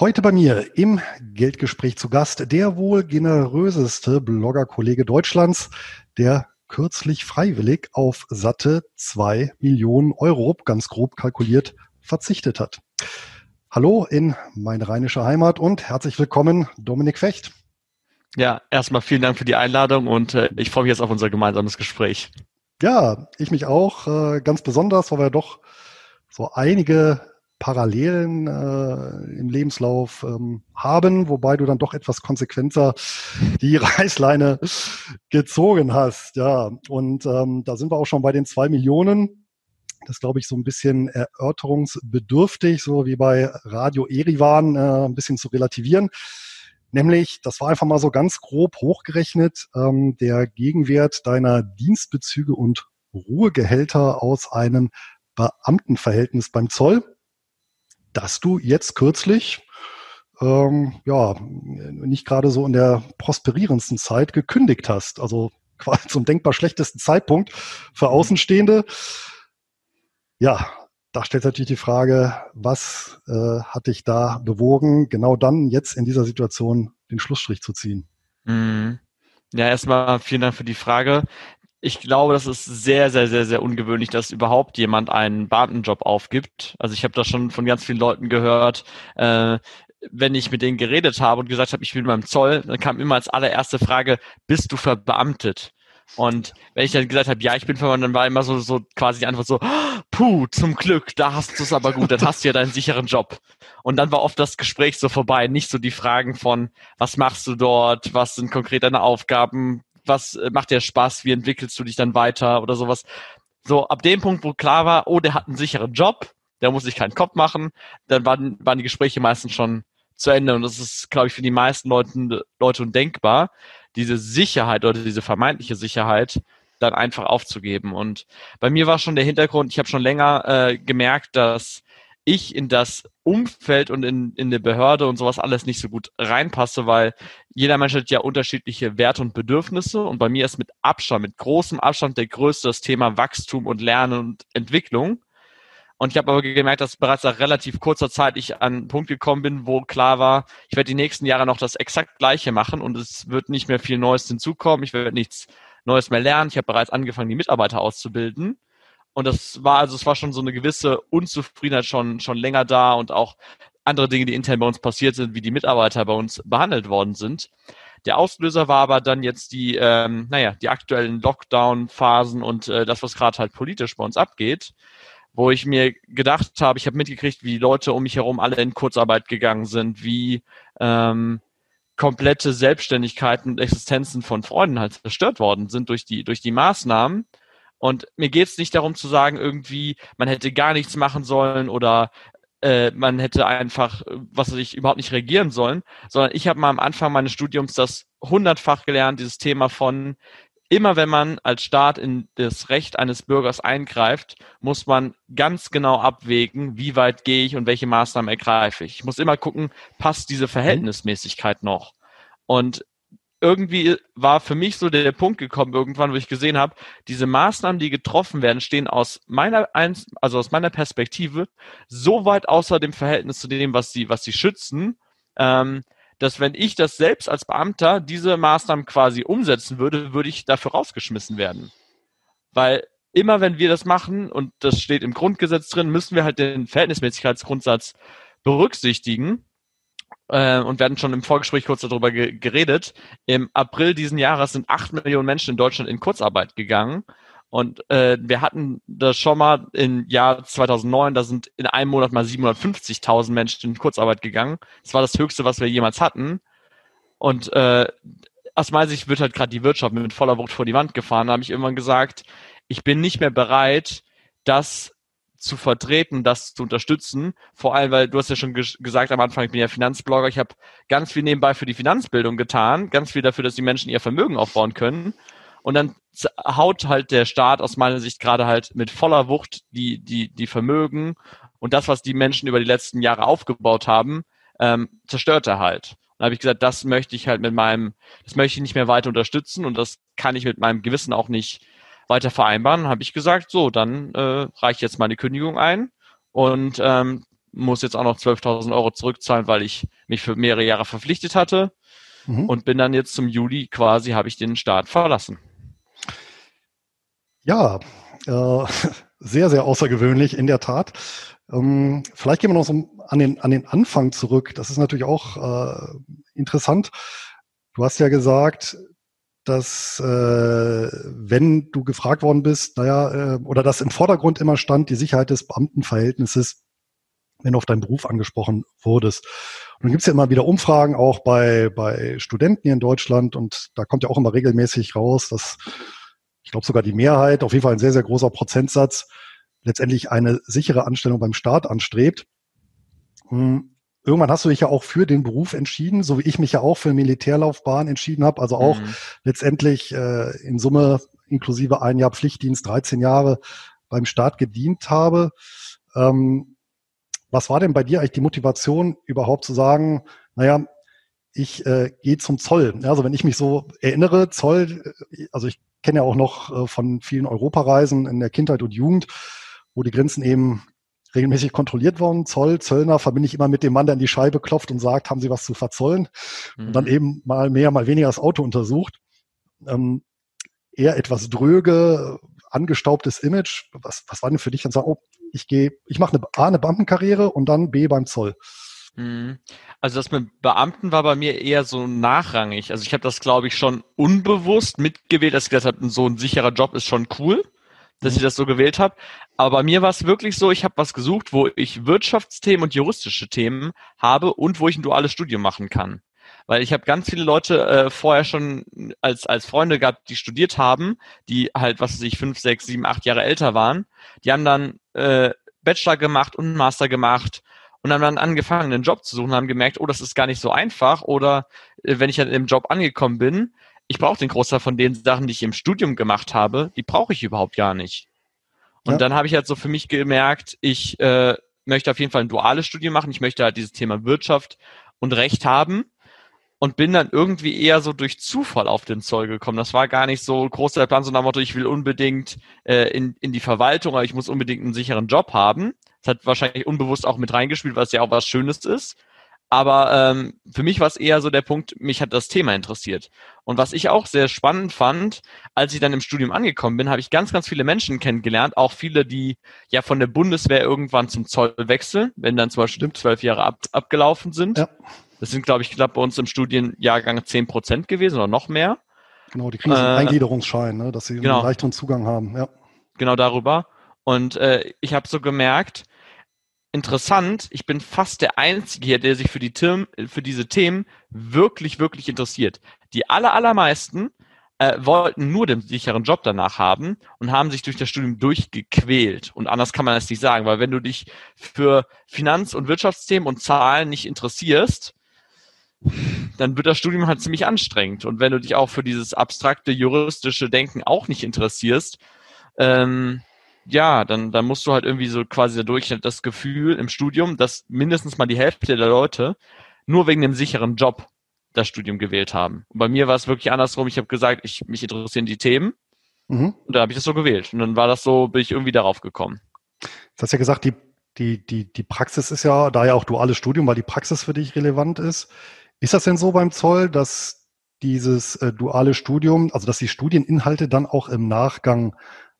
Heute bei mir im Geldgespräch zu Gast der wohl generöseste Blogger-Kollege Deutschlands, der kürzlich freiwillig auf satte zwei Millionen Euro, ganz grob kalkuliert, verzichtet hat. Hallo in meine rheinische Heimat und herzlich willkommen, Dominik Fecht. Ja, erstmal vielen Dank für die Einladung und äh, ich freue mich jetzt auf unser gemeinsames Gespräch. Ja, ich mich auch, äh, ganz besonders, weil wir doch so einige Parallelen äh, im Lebenslauf ähm, haben, wobei du dann doch etwas konsequenter die Reißleine gezogen hast. Ja, und ähm, da sind wir auch schon bei den zwei Millionen. Das glaube ich so ein bisschen erörterungsbedürftig, so wie bei Radio Erivan, äh, ein bisschen zu relativieren. Nämlich, das war einfach mal so ganz grob hochgerechnet, ähm, der Gegenwert deiner Dienstbezüge und Ruhegehälter aus einem Beamtenverhältnis beim Zoll dass du jetzt kürzlich ähm, ja nicht gerade so in der prosperierendsten Zeit gekündigt hast. Also quasi zum denkbar schlechtesten Zeitpunkt für mhm. Außenstehende. Ja, da stellt natürlich die Frage, was äh, hat dich da bewogen, genau dann jetzt in dieser Situation den Schlussstrich zu ziehen? Mhm. Ja, erstmal vielen Dank für die Frage ich glaube, das ist sehr, sehr, sehr, sehr ungewöhnlich, dass überhaupt jemand einen Beamtenjob aufgibt. Also ich habe das schon von ganz vielen Leuten gehört. Äh, wenn ich mit denen geredet habe und gesagt habe, ich bin beim Zoll, dann kam immer als allererste Frage, bist du verbeamtet? Und wenn ich dann gesagt habe, ja, ich bin verbeamtet, dann war immer so, so quasi die Antwort so, puh, zum Glück, da hast du es aber gut, dann hast du ja deinen sicheren Job. Und dann war oft das Gespräch so vorbei, nicht so die Fragen von, was machst du dort, was sind konkret deine Aufgaben, was äh, macht dir Spaß, wie entwickelst du dich dann weiter oder sowas. So, ab dem Punkt, wo klar war, oh, der hat einen sicheren Job, der muss sich keinen Kopf machen, dann waren, waren die Gespräche meistens schon zu Ende. Und das ist, glaube ich, für die meisten Leute, Leute undenkbar, diese Sicherheit oder diese vermeintliche Sicherheit dann einfach aufzugeben. Und bei mir war schon der Hintergrund, ich habe schon länger äh, gemerkt, dass ich in das Umfeld und in, in der Behörde und sowas alles nicht so gut reinpasse, weil jeder Mensch hat ja unterschiedliche Werte und Bedürfnisse und bei mir ist mit Abstand, mit großem Abstand der größte das Thema Wachstum und Lernen und Entwicklung. Und ich habe aber gemerkt, dass bereits nach relativ kurzer Zeit ich an einen Punkt gekommen bin, wo klar war, ich werde die nächsten Jahre noch das exakt gleiche machen und es wird nicht mehr viel Neues hinzukommen, ich werde nichts Neues mehr lernen. Ich habe bereits angefangen, die Mitarbeiter auszubilden. Und das war also, es war schon so eine gewisse Unzufriedenheit schon, schon länger da und auch andere Dinge, die intern bei uns passiert sind, wie die Mitarbeiter bei uns behandelt worden sind. Der Auslöser war aber dann jetzt die, ähm, naja, die aktuellen Lockdown-Phasen und äh, das, was gerade halt politisch bei uns abgeht, wo ich mir gedacht habe, ich habe mitgekriegt, wie Leute um mich herum alle in Kurzarbeit gegangen sind, wie ähm, komplette Selbstständigkeiten und Existenzen von Freunden halt zerstört worden sind durch die, durch die Maßnahmen. Und mir geht es nicht darum zu sagen, irgendwie, man hätte gar nichts machen sollen oder äh, man hätte einfach, was weiß ich, überhaupt nicht reagieren sollen, sondern ich habe mal am Anfang meines Studiums das hundertfach gelernt, dieses Thema von immer wenn man als Staat in das Recht eines Bürgers eingreift, muss man ganz genau abwägen, wie weit gehe ich und welche Maßnahmen ergreife ich. Ich muss immer gucken, passt diese Verhältnismäßigkeit noch? Und irgendwie war für mich so der Punkt gekommen irgendwann, wo ich gesehen habe, diese Maßnahmen, die getroffen werden, stehen aus meiner also aus meiner Perspektive so weit außer dem Verhältnis zu dem, was sie was sie schützen, ähm, dass wenn ich das selbst als Beamter diese Maßnahmen quasi umsetzen würde, würde ich dafür rausgeschmissen werden, weil immer wenn wir das machen und das steht im Grundgesetz drin, müssen wir halt den Verhältnismäßigkeitsgrundsatz berücksichtigen äh, und werden schon im Vorgespräch kurz darüber ge geredet. Im April diesen Jahres sind acht Millionen Menschen in Deutschland in Kurzarbeit gegangen. Und äh, wir hatten das schon mal im Jahr 2009, da sind in einem Monat mal 750.000 Menschen in Kurzarbeit gegangen. Das war das Höchste, was wir jemals hatten. Und äh, aus meiner Sicht wird halt gerade die Wirtschaft mit voller Wucht vor die Wand gefahren. Da habe ich irgendwann gesagt, ich bin nicht mehr bereit, das zu vertreten, das zu unterstützen. Vor allem, weil du hast ja schon ges gesagt am Anfang, ich bin ja Finanzblogger, ich habe ganz viel nebenbei für die Finanzbildung getan, ganz viel dafür, dass die Menschen ihr Vermögen aufbauen können. Und dann haut halt der Staat aus meiner Sicht gerade halt mit voller Wucht die, die, die Vermögen und das, was die Menschen über die letzten Jahre aufgebaut haben, ähm, zerstört er halt. Und da habe ich gesagt, das möchte ich halt mit meinem, das möchte ich nicht mehr weiter unterstützen und das kann ich mit meinem Gewissen auch nicht weiter vereinbaren, habe ich gesagt, so, dann äh, reiche jetzt meine Kündigung ein und ähm, muss jetzt auch noch 12.000 Euro zurückzahlen, weil ich mich für mehrere Jahre verpflichtet hatte mhm. und bin dann jetzt zum Juli quasi, habe ich den Staat verlassen. Ja, äh, sehr, sehr außergewöhnlich, in der Tat. Ähm, vielleicht gehen wir noch so an den, an den Anfang zurück. Das ist natürlich auch äh, interessant. Du hast ja gesagt, dass äh, wenn du gefragt worden bist, naja, äh, oder dass im Vordergrund immer stand die Sicherheit des Beamtenverhältnisses, wenn du auf deinen Beruf angesprochen wurdest. Und dann gibt's ja immer wieder Umfragen, auch bei, bei Studenten hier in Deutschland, und da kommt ja auch immer regelmäßig raus, dass ich glaube sogar die Mehrheit, auf jeden Fall ein sehr, sehr großer Prozentsatz, letztendlich eine sichere Anstellung beim Staat anstrebt. Hm, irgendwann hast du dich ja auch für den Beruf entschieden, so wie ich mich ja auch für Militärlaufbahn entschieden habe, also auch mhm. letztendlich äh, in Summe inklusive ein Jahr Pflichtdienst, 13 Jahre beim Staat gedient habe. Ähm, was war denn bei dir eigentlich die Motivation, überhaupt zu sagen, naja, ich äh, gehe zum Zoll. Also wenn ich mich so erinnere, Zoll, äh, also ich kenne ja auch noch äh, von vielen Europareisen in der Kindheit und Jugend, wo die Grenzen eben regelmäßig kontrolliert worden. Zoll, Zöllner verbinde ich immer mit dem Mann, der an die Scheibe klopft und sagt, haben Sie was zu verzollen? Mhm. Und dann mhm. eben mal mehr, mal weniger das Auto untersucht. Ähm, eher etwas dröge, angestaubtes Image. Was, was war denn für dich dann sagen, oh, ich gehe, ich mache eine A, eine Beamtenkarriere und dann B beim Zoll? Mhm. Also das mit Beamten war bei mir eher so nachrangig. Also ich habe das, glaube ich, schon unbewusst mitgewählt, dass ich gesagt habe, so ein sicherer Job ist schon cool dass ich das so gewählt habe. Aber bei mir war es wirklich so, ich habe was gesucht, wo ich Wirtschaftsthemen und juristische Themen habe und wo ich ein duales Studium machen kann. Weil ich habe ganz viele Leute äh, vorher schon als, als Freunde gehabt, die studiert haben, die halt, was weiß ich, fünf, sechs, sieben, acht Jahre älter waren. Die haben dann äh, Bachelor gemacht und Master gemacht und haben dann angefangen, einen Job zu suchen, haben gemerkt, oh, das ist gar nicht so einfach. Oder äh, wenn ich dann im Job angekommen bin, ich brauche den Großteil von den Sachen, die ich im Studium gemacht habe, die brauche ich überhaupt gar nicht. Und ja. dann habe ich halt so für mich gemerkt, ich äh, möchte auf jeden Fall ein duales Studium machen. Ich möchte halt dieses Thema Wirtschaft und Recht haben und bin dann irgendwie eher so durch Zufall auf den Zoll gekommen. Das war gar nicht so groß der Plan, so nach Motto, ich will unbedingt äh, in, in die Verwaltung, aber ich muss unbedingt einen sicheren Job haben. Das hat wahrscheinlich unbewusst auch mit reingespielt, was ja auch was Schönes ist. Aber ähm, für mich war es eher so der Punkt, mich hat das Thema interessiert. Und was ich auch sehr spannend fand, als ich dann im Studium angekommen bin, habe ich ganz, ganz viele Menschen kennengelernt, auch viele, die ja von der Bundeswehr irgendwann zum Zoll wechseln, wenn dann zum Beispiel zwölf Jahre ab, abgelaufen sind. Ja. Das sind, glaube ich, knapp bei uns im Studienjahrgang zehn Prozent gewesen oder noch mehr. Genau, die kriegen so einen äh, Eingliederungsschein, ne, dass sie genau. einen leichteren Zugang haben. Ja. Genau darüber. Und äh, ich habe so gemerkt, interessant, ich bin fast der Einzige hier, der sich für, die Themen, für diese Themen wirklich, wirklich interessiert. Die aller, allermeisten äh, wollten nur den sicheren Job danach haben und haben sich durch das Studium durchgequält. Und anders kann man das nicht sagen, weil wenn du dich für Finanz- und Wirtschaftsthemen und Zahlen nicht interessierst, dann wird das Studium halt ziemlich anstrengend. Und wenn du dich auch für dieses abstrakte juristische Denken auch nicht interessierst, ähm, ja, dann, dann musst du halt irgendwie so quasi dadurch das Gefühl im Studium, dass mindestens mal die Hälfte der Leute nur wegen dem sicheren Job das Studium gewählt haben. Und bei mir war es wirklich andersrum. Ich habe gesagt, ich mich interessieren die Themen. Mhm. Und da habe ich das so gewählt. Und dann war das so, bin ich irgendwie darauf gekommen. Du hast ja gesagt, die, die, die, die Praxis ist ja, da ja auch duales Studium, weil die Praxis für dich relevant ist. Ist das denn so beim Zoll, dass dieses äh, duale Studium, also dass die Studieninhalte dann auch im Nachgang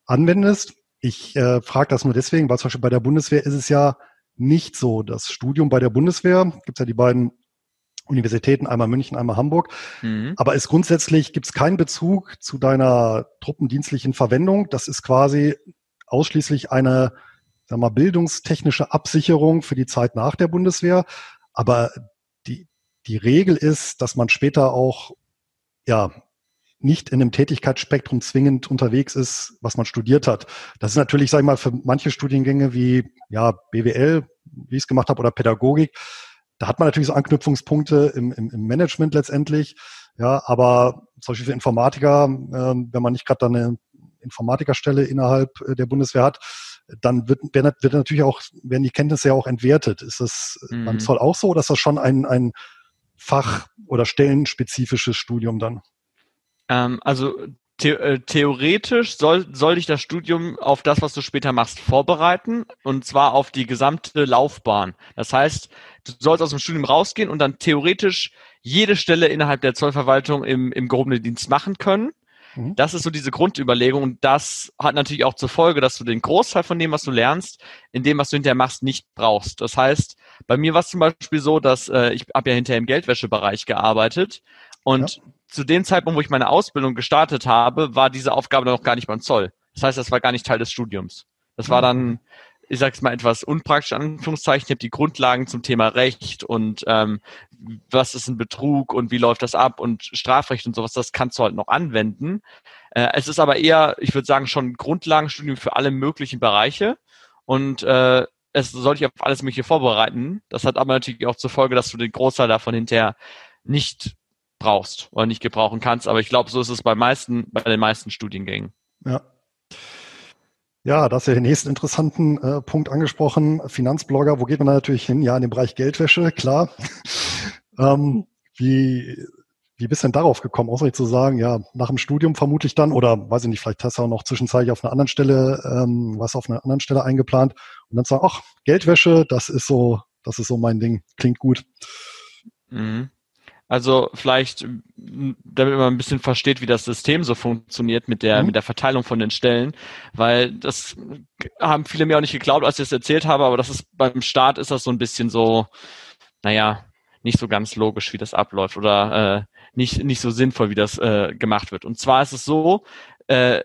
anwendest? Ich äh, frage das nur deswegen, weil zum Beispiel bei der Bundeswehr ist es ja nicht so. Das Studium bei der Bundeswehr gibt ja die beiden Universitäten, einmal München, einmal Hamburg. Mhm. Aber es grundsätzlich gibt es keinen Bezug zu deiner truppendienstlichen Verwendung. Das ist quasi ausschließlich eine sag mal, bildungstechnische Absicherung für die Zeit nach der Bundeswehr. Aber die, die Regel ist, dass man später auch ja, nicht in einem Tätigkeitsspektrum zwingend unterwegs ist, was man studiert hat. Das ist natürlich, sag ich mal, für manche Studiengänge wie ja BWL, wie ich es gemacht habe, oder Pädagogik, da hat man natürlich so Anknüpfungspunkte im, im, im Management letztendlich. Ja, aber zum Beispiel für Informatiker, äh, wenn man nicht gerade eine Informatikerstelle innerhalb äh, der Bundeswehr hat, dann wird, wird natürlich auch, werden die Kenntnisse ja auch entwertet. Ist das mhm. beim Zoll auch so oder ist das schon ein, ein Fach- oder stellenspezifisches Studium dann? Ähm, also The äh, theoretisch soll, soll dich das Studium auf das, was du später machst, vorbereiten und zwar auf die gesamte Laufbahn. Das heißt, du sollst aus dem Studium rausgehen und dann theoretisch jede Stelle innerhalb der Zollverwaltung im, im gehobenen Dienst machen können. Mhm. Das ist so diese Grundüberlegung und das hat natürlich auch zur Folge, dass du den Großteil von dem, was du lernst, in dem, was du hinterher machst, nicht brauchst. Das heißt, bei mir war es zum Beispiel so, dass äh, ich habe ja hinterher im Geldwäschebereich gearbeitet und ja zu dem Zeitpunkt, wo ich meine Ausbildung gestartet habe, war diese Aufgabe noch gar nicht beim Zoll. Das heißt, das war gar nicht Teil des Studiums. Das war dann, ich sag's mal etwas unpraktisch, an Anführungszeichen, ich habe die Grundlagen zum Thema Recht und ähm, was ist ein Betrug und wie läuft das ab und Strafrecht und sowas, das kannst du halt noch anwenden. Äh, es ist aber eher, ich würde sagen, schon ein Grundlagenstudium für alle möglichen Bereiche und äh, es soll dich auf alles Mögliche vorbereiten. Das hat aber natürlich auch zur Folge, dass du den Großteil davon hinterher nicht brauchst oder nicht gebrauchen kannst. Aber ich glaube, so ist es bei meisten, bei den meisten Studiengängen. Ja. Ja, das ist ja den nächsten interessanten äh, Punkt angesprochen. Finanzblogger, wo geht man da natürlich hin? Ja, in den Bereich Geldwäsche, klar. ähm, wie, wie bist du denn darauf gekommen, außer zu sagen, ja, nach dem Studium vermutlich dann, oder weiß ich nicht, vielleicht hast du auch noch zwischenzeitlich auf einer anderen Stelle, ähm, was auf einer anderen Stelle eingeplant und dann sagen, ach, Geldwäsche, das ist so, das ist so mein Ding, klingt gut. Mhm. Also vielleicht, damit man ein bisschen versteht, wie das System so funktioniert mit der, mhm. mit der Verteilung von den Stellen, weil das haben viele mir auch nicht geglaubt, als ich es erzählt habe, aber das ist beim Start ist das so ein bisschen so, naja, nicht so ganz logisch, wie das abläuft oder äh, nicht, nicht so sinnvoll, wie das äh, gemacht wird. Und zwar ist es so, äh,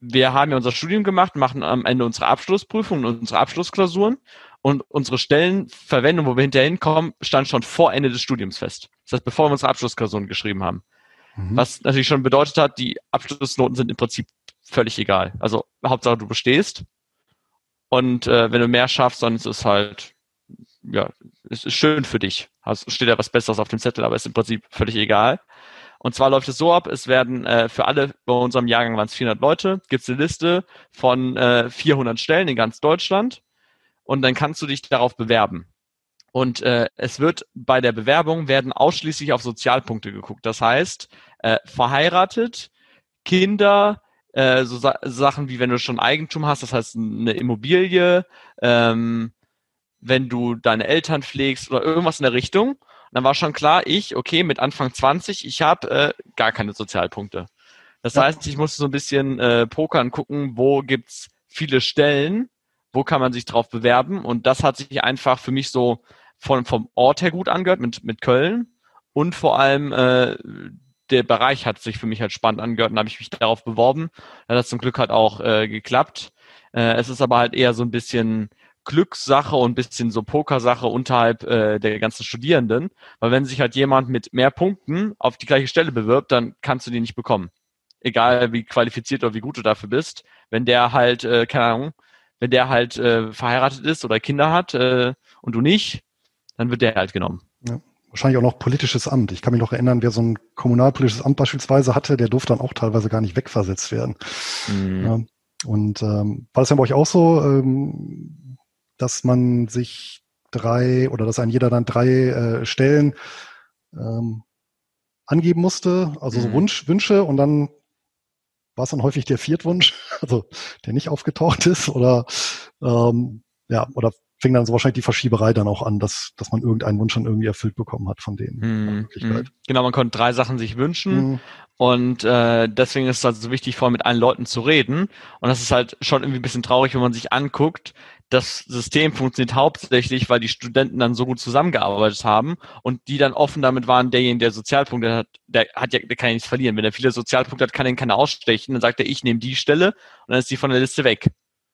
wir haben ja unser Studium gemacht, machen am Ende unsere Abschlussprüfungen und unsere Abschlussklausuren und unsere Stellenverwendung, wo wir hinterher hinkommen, stand schon vor Ende des Studiums fest. Das heißt, bevor wir unsere Abschlussklausuren geschrieben haben. Mhm. Was natürlich schon bedeutet hat, die Abschlussnoten sind im Prinzip völlig egal. Also Hauptsache du bestehst. Und äh, wenn du mehr schaffst, dann ist es halt, ja, es ist schön für dich. Also steht ja was Besseres auf dem Zettel, aber ist im Prinzip völlig egal. Und zwar läuft es so ab, es werden äh, für alle, bei unserem Jahrgang waren es 400 Leute, gibt es eine Liste von äh, 400 Stellen in ganz Deutschland und dann kannst du dich darauf bewerben. Und äh, es wird bei der Bewerbung werden ausschließlich auf Sozialpunkte geguckt. Das heißt, äh, verheiratet, Kinder, äh, so Sa Sachen wie wenn du schon Eigentum hast, das heißt eine Immobilie, ähm, wenn du deine Eltern pflegst oder irgendwas in der Richtung. Und dann war schon klar, ich, okay, mit Anfang 20, ich habe äh, gar keine Sozialpunkte. Das heißt, ich musste so ein bisschen äh, pokern gucken, wo gibt's viele Stellen, wo kann man sich drauf bewerben? Und das hat sich einfach für mich so von, vom Ort her gut angehört mit, mit Köln. Und vor allem äh, der Bereich hat sich für mich halt spannend angehört und habe ich mich darauf beworben. Das hat zum Glück halt auch äh, geklappt. Äh, es ist aber halt eher so ein bisschen Glückssache und ein bisschen so Pokersache unterhalb äh, der ganzen Studierenden. Weil wenn sich halt jemand mit mehr Punkten auf die gleiche Stelle bewirbt, dann kannst du die nicht bekommen. Egal wie qualifiziert oder wie gut du dafür bist. Wenn der halt, äh, keine Ahnung, wenn der halt äh, verheiratet ist oder Kinder hat äh, und du nicht, dann wird der halt genommen. Ja. Wahrscheinlich auch noch politisches Amt. Ich kann mich noch erinnern, wer so ein kommunalpolitisches Amt beispielsweise hatte, der durfte dann auch teilweise gar nicht wegversetzt werden. Mhm. Ja. Und ähm, war das ja bei euch auch so, ähm, dass man sich drei oder dass ein jeder dann drei äh, Stellen ähm, angeben musste, also so mhm. Wunsch, Wünsche und dann war es dann häufig der Viertwunsch, also der nicht aufgetaucht ist oder ähm, ja, oder fing dann so wahrscheinlich die Verschieberei dann auch an, dass, dass man irgendeinen Wunsch dann irgendwie erfüllt bekommen hat von denen. Hm, genau, man konnte drei Sachen sich wünschen hm. und äh, deswegen ist es also so wichtig, vor mit allen Leuten zu reden. Und das ist halt schon irgendwie ein bisschen traurig, wenn man sich anguckt, das System funktioniert hauptsächlich, weil die Studenten dann so gut zusammengearbeitet haben und die dann offen damit waren, derjenige, der Sozialpunkte hat, der hat ja, der kann ja nichts verlieren. Wenn er viele Sozialpunkte hat, kann er keiner ausstechen. Dann sagt er, ich nehme die Stelle und dann ist die von der Liste weg.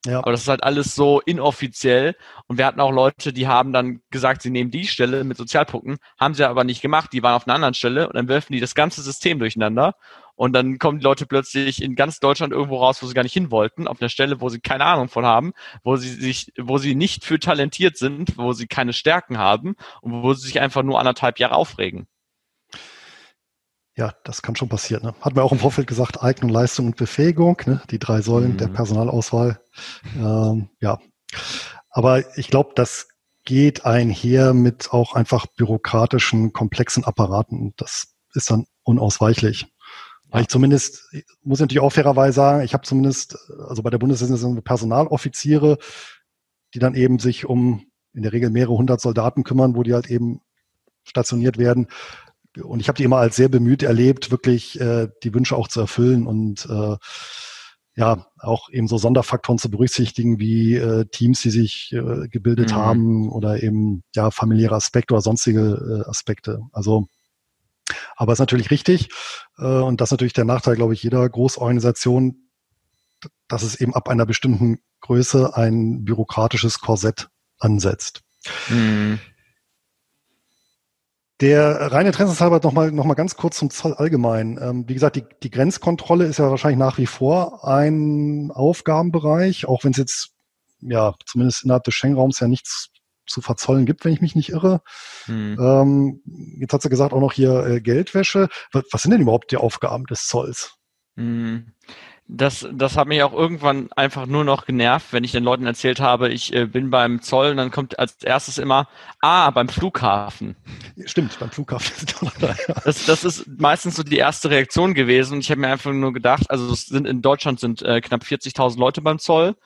Ja. Aber das ist halt alles so inoffiziell. Und wir hatten auch Leute, die haben dann gesagt, sie nehmen die Stelle mit Sozialpunkten, haben sie aber nicht gemacht, die waren auf einer anderen Stelle und dann werfen die das ganze System durcheinander. Und dann kommen die Leute plötzlich in ganz Deutschland irgendwo raus, wo sie gar nicht hin wollten, auf einer Stelle, wo sie keine Ahnung von haben, wo sie sich, wo sie nicht für talentiert sind, wo sie keine Stärken haben und wo sie sich einfach nur anderthalb Jahre aufregen. Ja, das kann schon passieren. Ne? Hat mir auch im Vorfeld gesagt, Eignung, Leistung und Befähigung, ne? die drei Säulen mhm. der Personalauswahl. Ähm, ja, aber ich glaube, das geht einher mit auch einfach bürokratischen, komplexen Apparaten. Das ist dann unausweichlich. Ja. Ich zumindest, muss ich natürlich auch fairerweise sagen, ich habe zumindest, also bei der Bundeswehr sind Personaloffiziere, die dann eben sich um in der Regel mehrere hundert Soldaten kümmern, wo die halt eben stationiert werden. Und ich habe die immer als sehr bemüht erlebt, wirklich äh, die Wünsche auch zu erfüllen und äh, ja, auch eben so Sonderfaktoren zu berücksichtigen, wie äh, Teams, die sich äh, gebildet mhm. haben oder eben ja familiäre Aspekte oder sonstige äh, Aspekte. Also, aber es ist natürlich richtig äh, und das ist natürlich der Nachteil, glaube ich, jeder Großorganisation, dass es eben ab einer bestimmten Größe ein bürokratisches Korsett ansetzt. Mhm. Der reine Interessenshalber nochmal noch mal ganz kurz zum Zoll allgemein. Ähm, wie gesagt, die, die Grenzkontrolle ist ja wahrscheinlich nach wie vor ein Aufgabenbereich, auch wenn es jetzt ja zumindest innerhalb des Schengen-Raums ja nichts zu verzollen gibt, wenn ich mich nicht irre. Hm. Ähm, jetzt hat sie gesagt auch noch hier äh, Geldwäsche. Was, was, sind denn überhaupt die Aufgaben des Zolls? Hm das, das hat mich auch irgendwann einfach nur noch genervt, wenn ich den Leuten erzählt habe, ich äh, bin beim Zoll und dann kommt als erstes immer, ah, beim Flughafen. Stimmt, beim Flughafen. Das, das ist meistens so die erste Reaktion gewesen und ich habe mir einfach nur gedacht, also es sind in Deutschland sind äh, knapp 40.000 Leute beim Zoll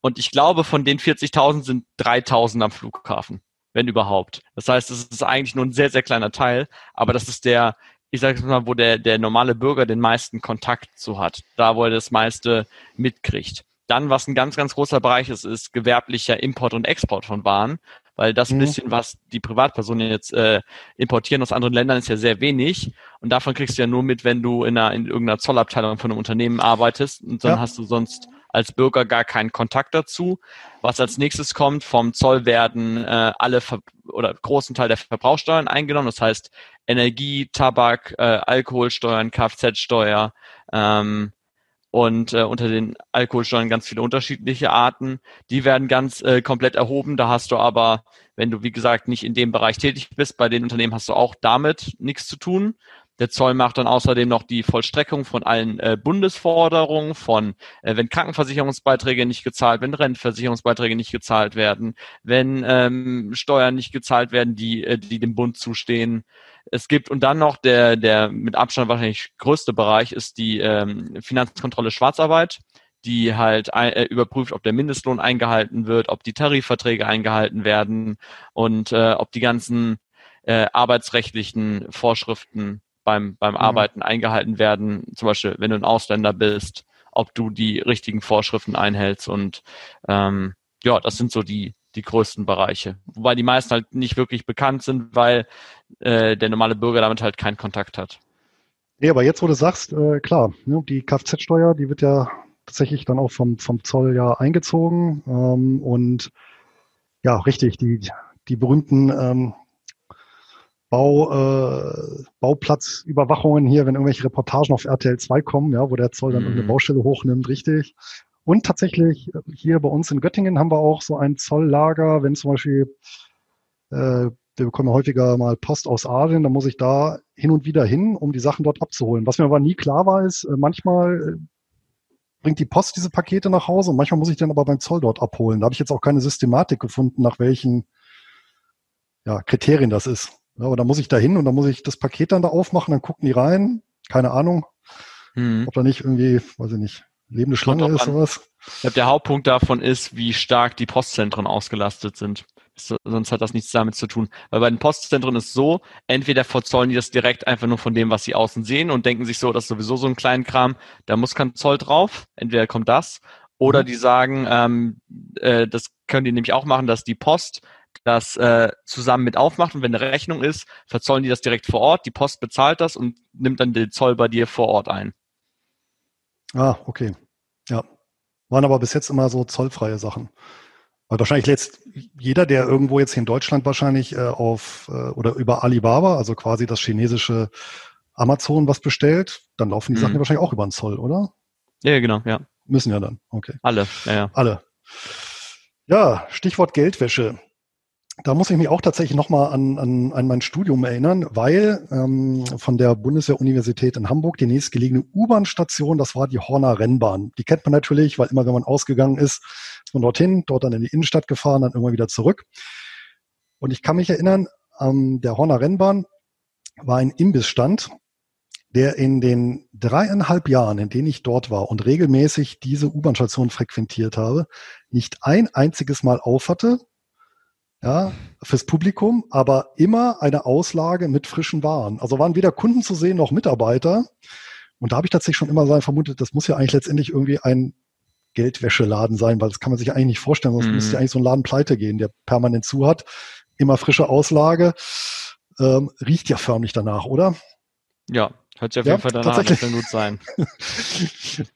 und ich glaube, von den 40.000 sind 3.000 am Flughafen wenn überhaupt. Das heißt, es ist eigentlich nur ein sehr, sehr kleiner Teil, aber das ist der ich sage mal, wo der, der normale Bürger den meisten Kontakt zu hat, da wo er das meiste mitkriegt. Dann, was ein ganz, ganz großer Bereich ist, ist gewerblicher Import und Export von Waren, weil das mhm. bisschen, was die Privatpersonen jetzt äh, importieren aus anderen Ländern, ist ja sehr wenig. Und davon kriegst du ja nur mit, wenn du in, einer, in irgendeiner Zollabteilung von einem Unternehmen arbeitest und dann ja. hast du sonst als Bürger gar keinen Kontakt dazu. Was als nächstes kommt, vom Zoll werden äh, alle Ver oder großen Teil der Verbrauchssteuern eingenommen. Das heißt Energie, Tabak, äh, Alkoholsteuern, Kfz-Steuer ähm, und äh, unter den Alkoholsteuern ganz viele unterschiedliche Arten. Die werden ganz äh, komplett erhoben. Da hast du aber, wenn du wie gesagt nicht in dem Bereich tätig bist, bei den Unternehmen hast du auch damit nichts zu tun. Der Zoll macht dann außerdem noch die Vollstreckung von allen äh, Bundesforderungen, von äh, wenn Krankenversicherungsbeiträge nicht gezahlt, wenn Rentenversicherungsbeiträge nicht gezahlt werden, wenn ähm, Steuern nicht gezahlt werden, die, äh, die dem Bund zustehen. Es gibt und dann noch der, der mit Abstand wahrscheinlich größte Bereich ist die ähm, Finanzkontrolle Schwarzarbeit die halt äh, überprüft, ob der Mindestlohn eingehalten wird, ob die Tarifverträge eingehalten werden und äh, ob die ganzen äh, arbeitsrechtlichen Vorschriften beim, beim mhm. Arbeiten eingehalten werden. Zum Beispiel, wenn du ein Ausländer bist, ob du die richtigen Vorschriften einhältst. Und ähm, ja, das sind so die, die größten Bereiche. Wobei die meisten halt nicht wirklich bekannt sind, weil äh, der normale Bürger damit halt keinen Kontakt hat. Nee, aber jetzt, wo du sagst, äh, klar, ne, die Kfz-Steuer, die wird ja tatsächlich dann auch vom, vom Zoll ja eingezogen. Ähm, und ja, richtig, die, die berühmten ähm, Bau, äh, Bauplatzüberwachungen hier, wenn irgendwelche Reportagen auf RTL 2 kommen, ja, wo der Zoll dann mhm. irgendeine Baustelle hochnimmt, richtig. Und tatsächlich äh, hier bei uns in Göttingen haben wir auch so ein Zolllager, wenn zum Beispiel äh, wir bekommen häufiger mal Post aus Asien, dann muss ich da hin und wieder hin, um die Sachen dort abzuholen. Was mir aber nie klar war, ist, äh, manchmal äh, bringt die Post diese Pakete nach Hause und manchmal muss ich dann aber beim Zoll dort abholen. Da habe ich jetzt auch keine Systematik gefunden, nach welchen ja, Kriterien das ist. Ja, aber da muss ich da hin und dann muss ich das Paket dann da aufmachen, dann gucken die rein. Keine Ahnung, hm. ob da nicht irgendwie, weiß ich nicht, lebende Schlange ist sowas. Ich glaube, der Hauptpunkt davon ist, wie stark die Postzentren ausgelastet sind. So, sonst hat das nichts damit zu tun. Weil bei den Postzentren ist so, entweder verzollen die das direkt einfach nur von dem, was sie außen sehen und denken sich so, das ist sowieso so ein kleinen Kram, da muss kein Zoll drauf. Entweder kommt das. Oder mhm. die sagen, ähm, äh, das können die nämlich auch machen, dass die Post das äh, zusammen mit aufmacht und wenn eine Rechnung ist, verzollen die das direkt vor Ort, die Post bezahlt das und nimmt dann den Zoll bei dir vor Ort ein. Ah, okay. Ja. Waren aber bis jetzt immer so zollfreie Sachen. Weil wahrscheinlich jetzt jeder, der irgendwo jetzt hier in Deutschland wahrscheinlich äh, auf äh, oder über Alibaba, also quasi das chinesische Amazon was bestellt, dann laufen die mhm. Sachen ja wahrscheinlich auch über den Zoll, oder? Ja, genau, ja. Müssen ja dann, okay. Alle, ja, ja. Alle. Ja, Stichwort Geldwäsche da muss ich mich auch tatsächlich nochmal an, an, an mein Studium erinnern, weil ähm, von der Bundeswehr-Universität in Hamburg die nächstgelegene U-Bahn-Station, das war die Horner Rennbahn. Die kennt man natürlich, weil immer wenn man ausgegangen ist, ist man dorthin, dort dann in die Innenstadt gefahren, dann irgendwann wieder zurück. Und ich kann mich erinnern, an der Horner Rennbahn war ein Imbissstand der in den dreieinhalb Jahren, in denen ich dort war und regelmäßig diese U-Bahn-Station frequentiert habe, nicht ein einziges Mal aufhatte, ja, fürs Publikum, aber immer eine Auslage mit frischen Waren. Also waren weder Kunden zu sehen noch Mitarbeiter. Und da habe ich tatsächlich schon immer so vermutet, das muss ja eigentlich letztendlich irgendwie ein Geldwäscheladen sein, weil das kann man sich eigentlich nicht vorstellen, sonst mhm. müsste ja eigentlich so ein Laden pleite gehen, der permanent zu hat. Immer frische Auslage. Ähm, riecht ja förmlich danach, oder? Ja, hört sich auf ja, jeden Fall danach an, das kann gut sein.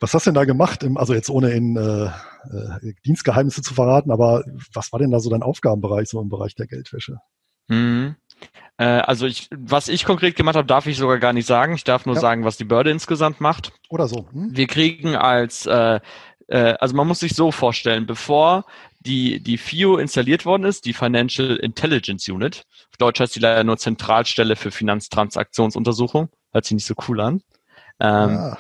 was hast du denn da gemacht? Im, also jetzt ohne in äh, äh, Dienstgeheimnisse zu verraten, aber was war denn da so dein Aufgabenbereich so im Bereich der Geldwäsche? Mhm. Äh, also ich, was ich konkret gemacht habe, darf ich sogar gar nicht sagen. Ich darf nur ja. sagen, was die Börde insgesamt macht. Oder so. Hm? Wir kriegen als äh, äh, also man muss sich so vorstellen, bevor die, die FIO installiert worden ist, die Financial Intelligence Unit, auf Deutsch heißt die leider nur Zentralstelle für Finanztransaktionsuntersuchung, hört sich nicht so cool an. Ähm, ja.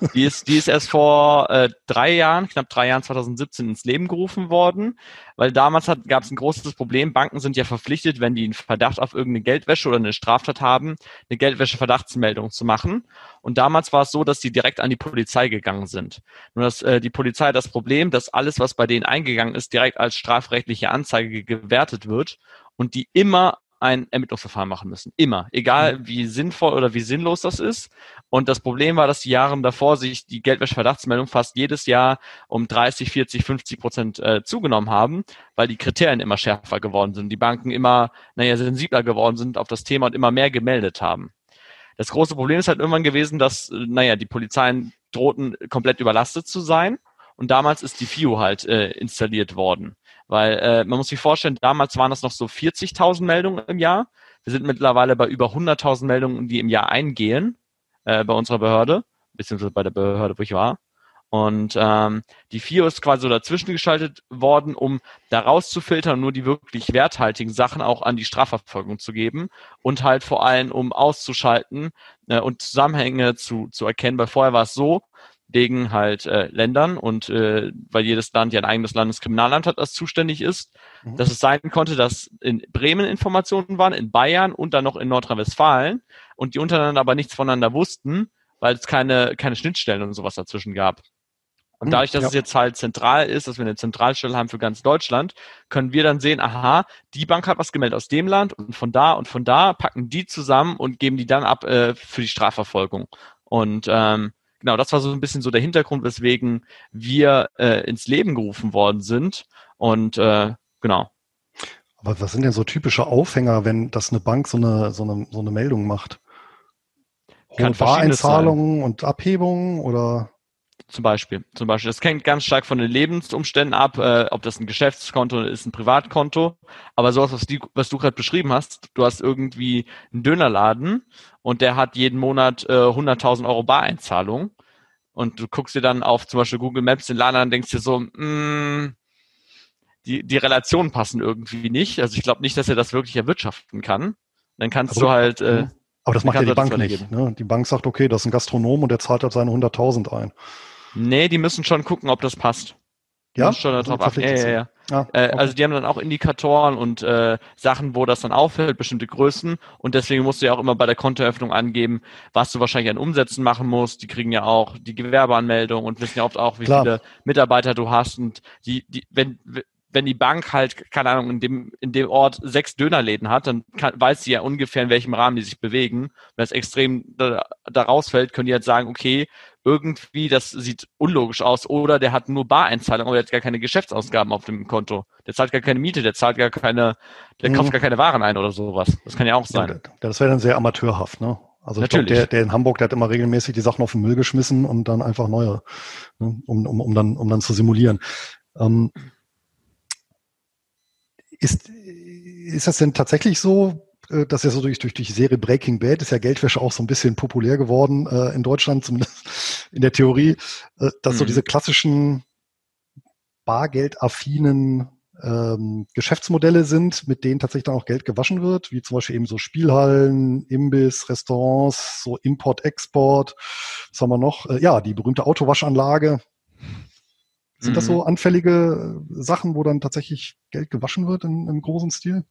die, ist, die ist erst vor äh, drei Jahren, knapp drei Jahren, 2017 ins Leben gerufen worden, weil damals gab es ein großes Problem. Banken sind ja verpflichtet, wenn die einen Verdacht auf irgendeine Geldwäsche oder eine Straftat haben, eine Geldwäsche-Verdachtsmeldung zu machen. Und damals war es so, dass die direkt an die Polizei gegangen sind. Nur dass äh, die Polizei das Problem, dass alles, was bei denen eingegangen ist, direkt als strafrechtliche Anzeige gewertet wird und die immer ein Ermittlungsverfahren machen müssen. Immer. Egal mhm. wie sinnvoll oder wie sinnlos das ist. Und das Problem war, dass die Jahre davor sich die Geldwäsche-Verdachtsmeldung fast jedes Jahr um 30, 40, 50 Prozent äh, zugenommen haben, weil die Kriterien immer schärfer geworden sind. Die Banken immer, naja, sensibler geworden sind auf das Thema und immer mehr gemeldet haben. Das große Problem ist halt irgendwann gewesen, dass, äh, naja, die Polizeien drohten komplett überlastet zu sein. Und damals ist die FIU halt äh, installiert worden. Weil äh, man muss sich vorstellen, damals waren das noch so 40.000 Meldungen im Jahr. Wir sind mittlerweile bei über 100.000 Meldungen, die im Jahr eingehen äh, bei unserer Behörde, beziehungsweise bei der Behörde, wo ich war. Und ähm, die FIO ist quasi so dazwischen geschaltet worden, um da rauszufiltern und nur die wirklich werthaltigen Sachen auch an die Strafverfolgung zu geben und halt vor allem, um auszuschalten äh, und Zusammenhänge zu, zu erkennen, weil vorher war es so, wegen halt äh, Ländern und äh, weil jedes Land ja ein eigenes Landeskriminalamt hat, das zuständig ist, mhm. dass es sein konnte, dass in Bremen Informationen waren, in Bayern und dann noch in Nordrhein-Westfalen und die untereinander aber nichts voneinander wussten, weil es keine, keine Schnittstellen und sowas dazwischen gab. Und mhm, dadurch, dass ja. es jetzt halt zentral ist, dass wir eine Zentralstelle haben für ganz Deutschland, können wir dann sehen, aha, die Bank hat was gemeldet aus dem Land und von da und von da packen die zusammen und geben die dann ab äh, für die Strafverfolgung. Und ähm, genau, das war so ein bisschen so der Hintergrund, weswegen wir äh, ins Leben gerufen worden sind. Und äh, genau. Aber was sind denn so typische Aufhänger, wenn das eine Bank so eine, so eine, so eine Meldung macht? Hohe Bareinzahlungen und Abhebungen oder? Zum Beispiel, zum Beispiel. Das hängt ganz stark von den Lebensumständen ab, äh, ob das ein Geschäftskonto ist, ein Privatkonto. Aber sowas, was, die, was du gerade beschrieben hast, du hast irgendwie einen Dönerladen und der hat jeden Monat äh, 100.000 Euro Bareinzahlung und du guckst dir dann auf zum Beispiel Google Maps den Laden an und denkst dir so, mh, mm, die, die Relationen passen irgendwie nicht. Also ich glaube nicht, dass er das wirklich erwirtschaften kann. Dann kannst also, du halt. Äh, aber das macht ja die Bank nicht. Ne? Die Bank sagt, okay, das ist ein Gastronom und der zahlt halt seine 100.000 ein. Nee, die müssen schon gucken, ob das passt. Die ja, schon darauf achten. Ja, ja, ja. Ah, äh, okay. Also die haben dann auch Indikatoren und äh, Sachen, wo das dann auffällt, bestimmte Größen. Und deswegen musst du ja auch immer bei der Kontoeröffnung angeben, was du wahrscheinlich an Umsätzen machen musst. Die kriegen ja auch die Gewerbeanmeldung und wissen ja oft auch, wie Klar. viele Mitarbeiter du hast. Und die, die, wenn, wenn die Bank halt, keine Ahnung, in dem, in dem Ort sechs Dönerläden hat, dann kann, weiß sie ja ungefähr, in welchem Rahmen die sich bewegen. Wenn es extrem da, da rausfällt, können die halt sagen, okay, irgendwie, das sieht unlogisch aus, oder der hat nur Bareinzahlung, aber der hat gar keine Geschäftsausgaben auf dem Konto. Der zahlt gar keine Miete, der zahlt gar keine, der mhm. kauft gar keine Waren ein oder sowas. Das kann ja auch sein. Ja, das wäre dann sehr amateurhaft, ne? Also ich glaube, der, der in Hamburg, der hat immer regelmäßig die Sachen auf den Müll geschmissen und dann einfach neue, ne? um, um, um, dann, um dann zu simulieren. Ähm, ist, ist das denn tatsächlich so, äh, dass ja so durch, durch, durch die Serie Breaking Bad ist ja Geldwäsche auch so ein bisschen populär geworden äh, in Deutschland, zumindest in der Theorie, äh, dass mhm. so diese klassischen bargeldaffinen ähm, Geschäftsmodelle sind, mit denen tatsächlich dann auch Geld gewaschen wird, wie zum Beispiel eben so Spielhallen, Imbiss, Restaurants, so Import-Export, was haben wir noch? Äh, ja, die berühmte Autowaschanlage, sind mhm. das so anfällige Sachen, wo dann tatsächlich Geld gewaschen wird in, im großen Stil?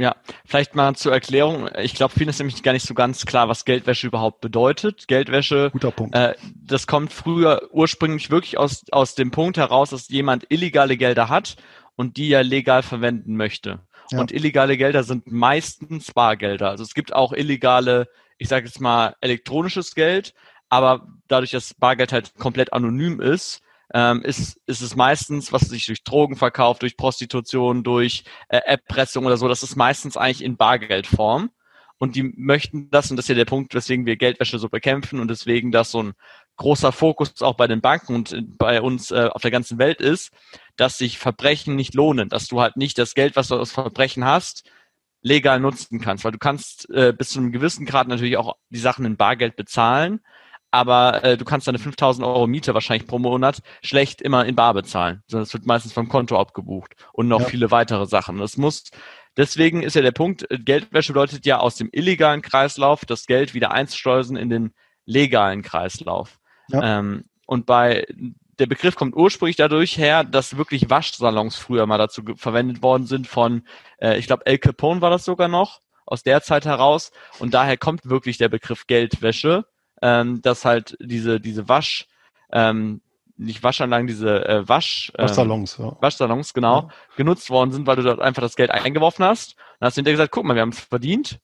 Ja, vielleicht mal zur Erklärung. Ich glaube, vielen ist nämlich gar nicht so ganz klar, was Geldwäsche überhaupt bedeutet. Geldwäsche, Guter Punkt. Äh, das kommt früher ursprünglich wirklich aus, aus dem Punkt heraus, dass jemand illegale Gelder hat und die ja legal verwenden möchte. Ja. Und illegale Gelder sind meistens Bargelder. Also es gibt auch illegale, ich sage jetzt mal, elektronisches Geld, aber dadurch, dass Bargeld halt komplett anonym ist, ähm, ist, ist es meistens, was sich durch Drogen verkauft, durch Prostitution, durch äh, Erpressung oder so, das ist meistens eigentlich in Bargeldform. Und die möchten das, und das ist ja der Punkt, weswegen wir Geldwäsche so bekämpfen und deswegen das so ein großer Fokus auch bei den Banken und bei uns äh, auf der ganzen Welt ist, dass sich Verbrechen nicht lohnen, dass du halt nicht das Geld, was du aus Verbrechen hast, legal nutzen kannst, weil du kannst äh, bis zu einem gewissen Grad natürlich auch die Sachen in Bargeld bezahlen, aber äh, du kannst deine 5000 Euro Miete wahrscheinlich pro Monat schlecht immer in Bar bezahlen. sondern es wird meistens vom Konto abgebucht und noch ja. viele weitere Sachen. Das muss, deswegen ist ja der Punkt, äh, Geldwäsche bedeutet ja aus dem illegalen Kreislauf das Geld wieder einzuschleusen in den legalen Kreislauf. Ja. Ähm, und bei der Begriff kommt ursprünglich dadurch her, dass wirklich Waschsalons früher mal dazu verwendet worden sind von, äh, ich glaube, El Capone war das sogar noch, aus der Zeit heraus. Und daher kommt wirklich der Begriff Geldwäsche ähm, dass halt diese, diese Wasch, ähm, nicht Waschanlagen, diese äh, Wasch, ähm, Waschsalons, ja. Waschsalons, genau, ja. genutzt worden sind, weil du dort einfach das Geld eingeworfen hast. Dann hast du hinterher gesagt, guck mal, wir haben es verdient.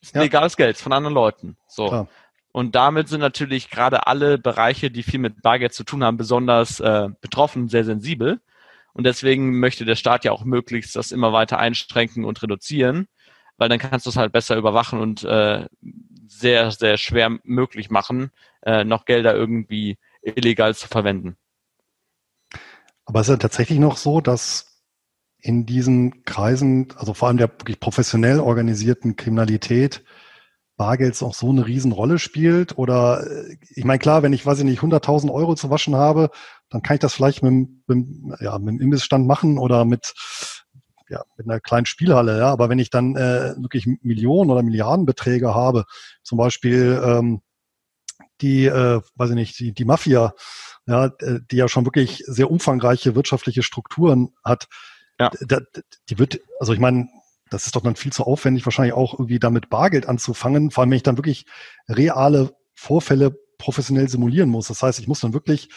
Ist ja. legales Geld von anderen Leuten. So. Klar. Und damit sind natürlich gerade alle Bereiche, die viel mit Bargeld zu tun haben, besonders äh, betroffen, sehr sensibel. Und deswegen möchte der Staat ja auch möglichst das immer weiter einschränken und reduzieren, weil dann kannst du es halt besser überwachen und äh, sehr, sehr schwer möglich machen, äh, noch Gelder irgendwie illegal zu verwenden. Aber es ist ja tatsächlich noch so, dass in diesen Kreisen, also vor allem der wirklich professionell organisierten Kriminalität, Bargeld auch so eine Riesenrolle spielt? Oder äh, ich meine, klar, wenn ich, weiß ich nicht, 100.000 Euro zu waschen habe, dann kann ich das vielleicht mit, mit, ja, mit dem Imbissstand machen oder mit ja, mit einer kleinen Spielhalle, ja, aber wenn ich dann äh, wirklich Millionen oder Milliardenbeträge habe, zum Beispiel ähm, die, äh, weiß ich nicht, die, die Mafia, ja, die ja schon wirklich sehr umfangreiche wirtschaftliche Strukturen hat, ja. da, die wird, also ich meine, das ist doch dann viel zu aufwendig, wahrscheinlich auch irgendwie damit Bargeld anzufangen, vor allem wenn ich dann wirklich reale Vorfälle professionell simulieren muss. Das heißt, ich muss dann wirklich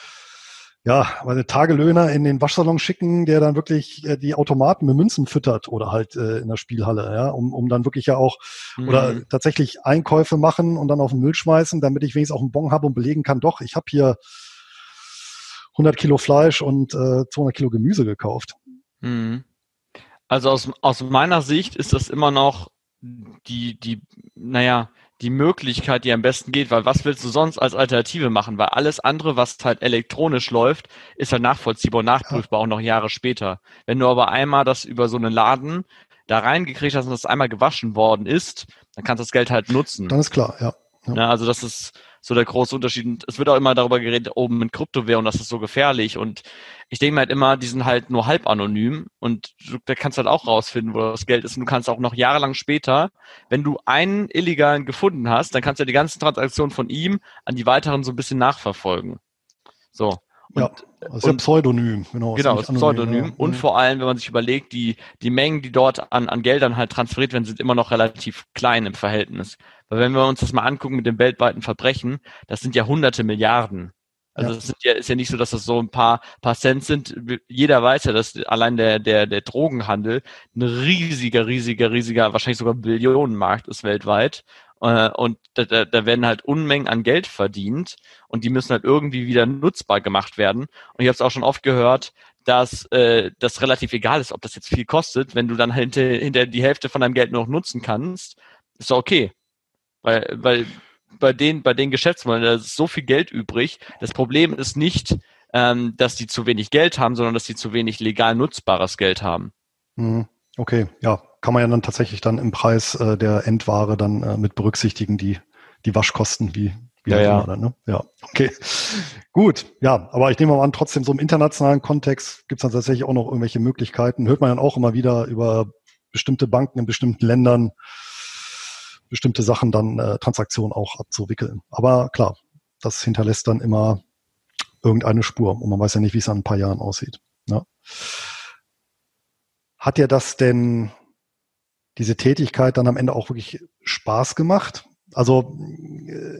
ja, meine Tagelöhner in den Waschsalon schicken, der dann wirklich äh, die Automaten mit Münzen füttert oder halt äh, in der Spielhalle, ja, um, um dann wirklich ja auch mhm. oder tatsächlich Einkäufe machen und dann auf den Müll schmeißen, damit ich wenigstens auch einen Bon habe und belegen kann, doch, ich habe hier 100 Kilo Fleisch und äh, 200 Kilo Gemüse gekauft. Mhm. Also aus, aus meiner Sicht ist das immer noch die, die, naja, die Möglichkeit, die am besten geht, weil was willst du sonst als Alternative machen? Weil alles andere, was halt elektronisch läuft, ist halt nachvollziehbar und nachprüfbar, auch noch Jahre später. Wenn du aber einmal das über so einen Laden da reingekriegt hast und das einmal gewaschen worden ist, dann kannst du das Geld halt nutzen. Dann ist klar, ja. ja. ja also das ist so der große Unterschied. Und es wird auch immer darüber geredet, oben in Kryptowährung, das ist so gefährlich. Und ich denke mir halt immer, die sind halt nur halb anonym und du, da kannst halt auch rausfinden, wo das Geld ist. Und du kannst auch noch jahrelang später, wenn du einen Illegalen gefunden hast, dann kannst du ja die ganzen Transaktionen von ihm an die weiteren so ein bisschen nachverfolgen. So. Und, ja, das ist ja Pseudonym, genau. Genau, ist Pseudonym. Ja. Und vor allem, wenn man sich überlegt, die, die Mengen, die dort an, an Geldern halt transferiert werden, sind immer noch relativ klein im Verhältnis. Weil wenn wir uns das mal angucken mit dem weltweiten Verbrechen, das sind ja hunderte Milliarden. Also es ja. ja, ist ja nicht so, dass das so ein paar, paar Cent sind. Jeder weiß ja, dass allein der, der, der Drogenhandel ein riesiger, riesiger, riesiger, wahrscheinlich sogar Billionenmarkt ist weltweit. Äh, und da, da werden halt Unmengen an Geld verdient und die müssen halt irgendwie wieder nutzbar gemacht werden. Und ich habe es auch schon oft gehört, dass äh, das relativ egal ist, ob das jetzt viel kostet, wenn du dann hinter, hinter die Hälfte von deinem Geld nur noch nutzen kannst, ist okay. Weil, weil bei den, bei den Geschäftsmodellen, da ist so viel Geld übrig. Das Problem ist nicht, ähm, dass die zu wenig Geld haben, sondern dass sie zu wenig legal nutzbares Geld haben. Mhm. Okay, ja, kann man ja dann tatsächlich dann im Preis äh, der Endware dann äh, mit berücksichtigen, die, die Waschkosten, wie, wie ja, ja. Dann, ne? ja, okay. Gut, ja, aber ich nehme mal an, trotzdem so im internationalen Kontext gibt es dann tatsächlich auch noch irgendwelche Möglichkeiten. Hört man dann auch immer wieder über bestimmte Banken in bestimmten Ländern, bestimmte Sachen dann äh, Transaktionen auch abzuwickeln. Aber klar, das hinterlässt dann immer irgendeine Spur und man weiß ja nicht, wie es an ein paar Jahren aussieht. Ja. Hat dir das denn diese Tätigkeit dann am Ende auch wirklich Spaß gemacht? Also äh,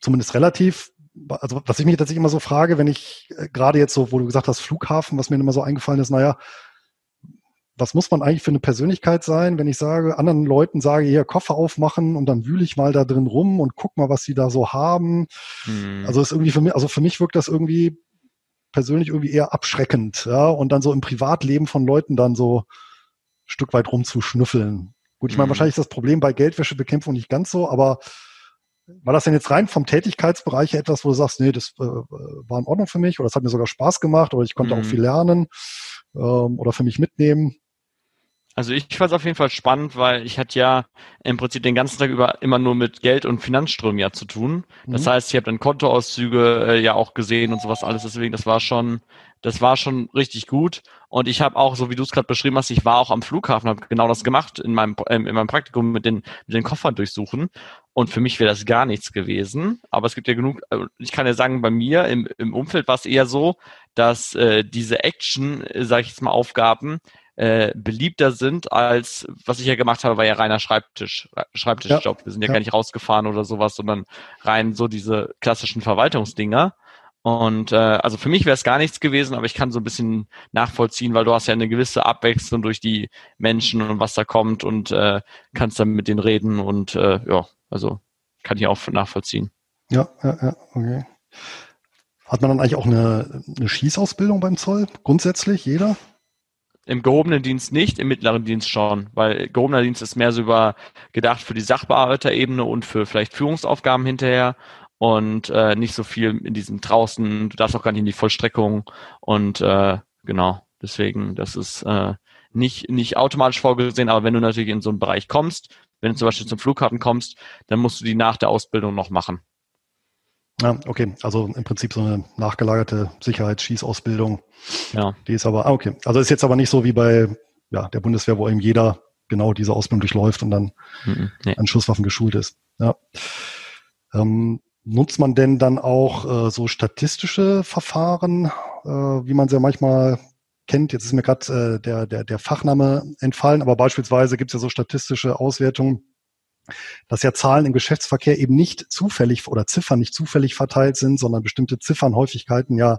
zumindest relativ. Also was ich mich tatsächlich immer so frage, wenn ich äh, gerade jetzt so, wo du gesagt hast, Flughafen, was mir immer so eingefallen ist, naja, was muss man eigentlich für eine Persönlichkeit sein, wenn ich sage, anderen Leuten sage, hier Koffer aufmachen und dann wühle ich mal da drin rum und guck mal, was sie da so haben. Hm. Also ist irgendwie für mich, also für mich wirkt das irgendwie persönlich irgendwie eher abschreckend, ja, und dann so im Privatleben von Leuten dann so Stück weit rumzuschnüffeln. Gut, ich meine, hm. wahrscheinlich ist das Problem bei Geldwäschebekämpfung nicht ganz so, aber war das denn jetzt rein vom Tätigkeitsbereich etwas, wo du sagst, nee, das äh, war in Ordnung für mich oder das hat mir sogar Spaß gemacht oder ich konnte hm. auch viel lernen ähm, oder für mich mitnehmen? Also ich fand es auf jeden Fall spannend, weil ich hatte ja im Prinzip den ganzen Tag über immer nur mit Geld und Finanzströmen ja zu tun. Das mhm. heißt, ich habe dann Kontoauszüge äh, ja auch gesehen und sowas alles. Deswegen, das war schon, das war schon richtig gut. Und ich habe auch, so wie du es gerade beschrieben hast, ich war auch am Flughafen, habe genau das gemacht in meinem äh, in meinem Praktikum mit den mit den Koffern durchsuchen. Und für mich wäre das gar nichts gewesen. Aber es gibt ja genug. Äh, ich kann ja sagen, bei mir im, im Umfeld war es eher so, dass äh, diese Action, äh, sage ich jetzt mal, Aufgaben äh, beliebter sind als was ich ja gemacht habe, war ja reiner Schreibtisch, Schreibtischjob. Ja. Wir sind ja, ja, gar nicht rausgefahren oder sowas, sondern rein so diese klassischen Verwaltungsdinger. Und äh, also für mich wäre es gar nichts gewesen, aber ich kann so ein bisschen nachvollziehen, weil du hast ja eine gewisse Abwechslung durch die Menschen und was da kommt und äh, kannst dann mit denen reden und äh, ja, also kann ich auch nachvollziehen. Ja, ja, ja, okay. Hat man dann eigentlich auch eine, eine Schießausbildung beim Zoll? Grundsätzlich jeder? Im gehobenen Dienst nicht, im mittleren Dienst schon, weil gehobener Dienst ist mehr so über gedacht für die Sachbearbeiterebene und für vielleicht Führungsaufgaben hinterher und äh, nicht so viel in diesem draußen, du darfst auch gar nicht in die Vollstreckung und äh, genau, deswegen, das ist äh, nicht, nicht automatisch vorgesehen, aber wenn du natürlich in so einen Bereich kommst, wenn du zum Beispiel zum Flughafen kommst, dann musst du die nach der Ausbildung noch machen. Ja, okay. Also im Prinzip so eine nachgelagerte Sicherheitsschießausbildung. Ja. Die ist aber, ah, okay. Also ist jetzt aber nicht so wie bei ja, der Bundeswehr, wo eben jeder genau diese Ausbildung durchläuft und dann mhm, nee. an Schusswaffen geschult ist. Ja. Ähm, nutzt man denn dann auch äh, so statistische Verfahren, äh, wie man sie ja manchmal kennt? Jetzt ist mir gerade äh, der, der, der Fachname entfallen, aber beispielsweise gibt es ja so statistische Auswertungen dass ja Zahlen im Geschäftsverkehr eben nicht zufällig oder Ziffern nicht zufällig verteilt sind, sondern bestimmte Ziffernhäufigkeiten ja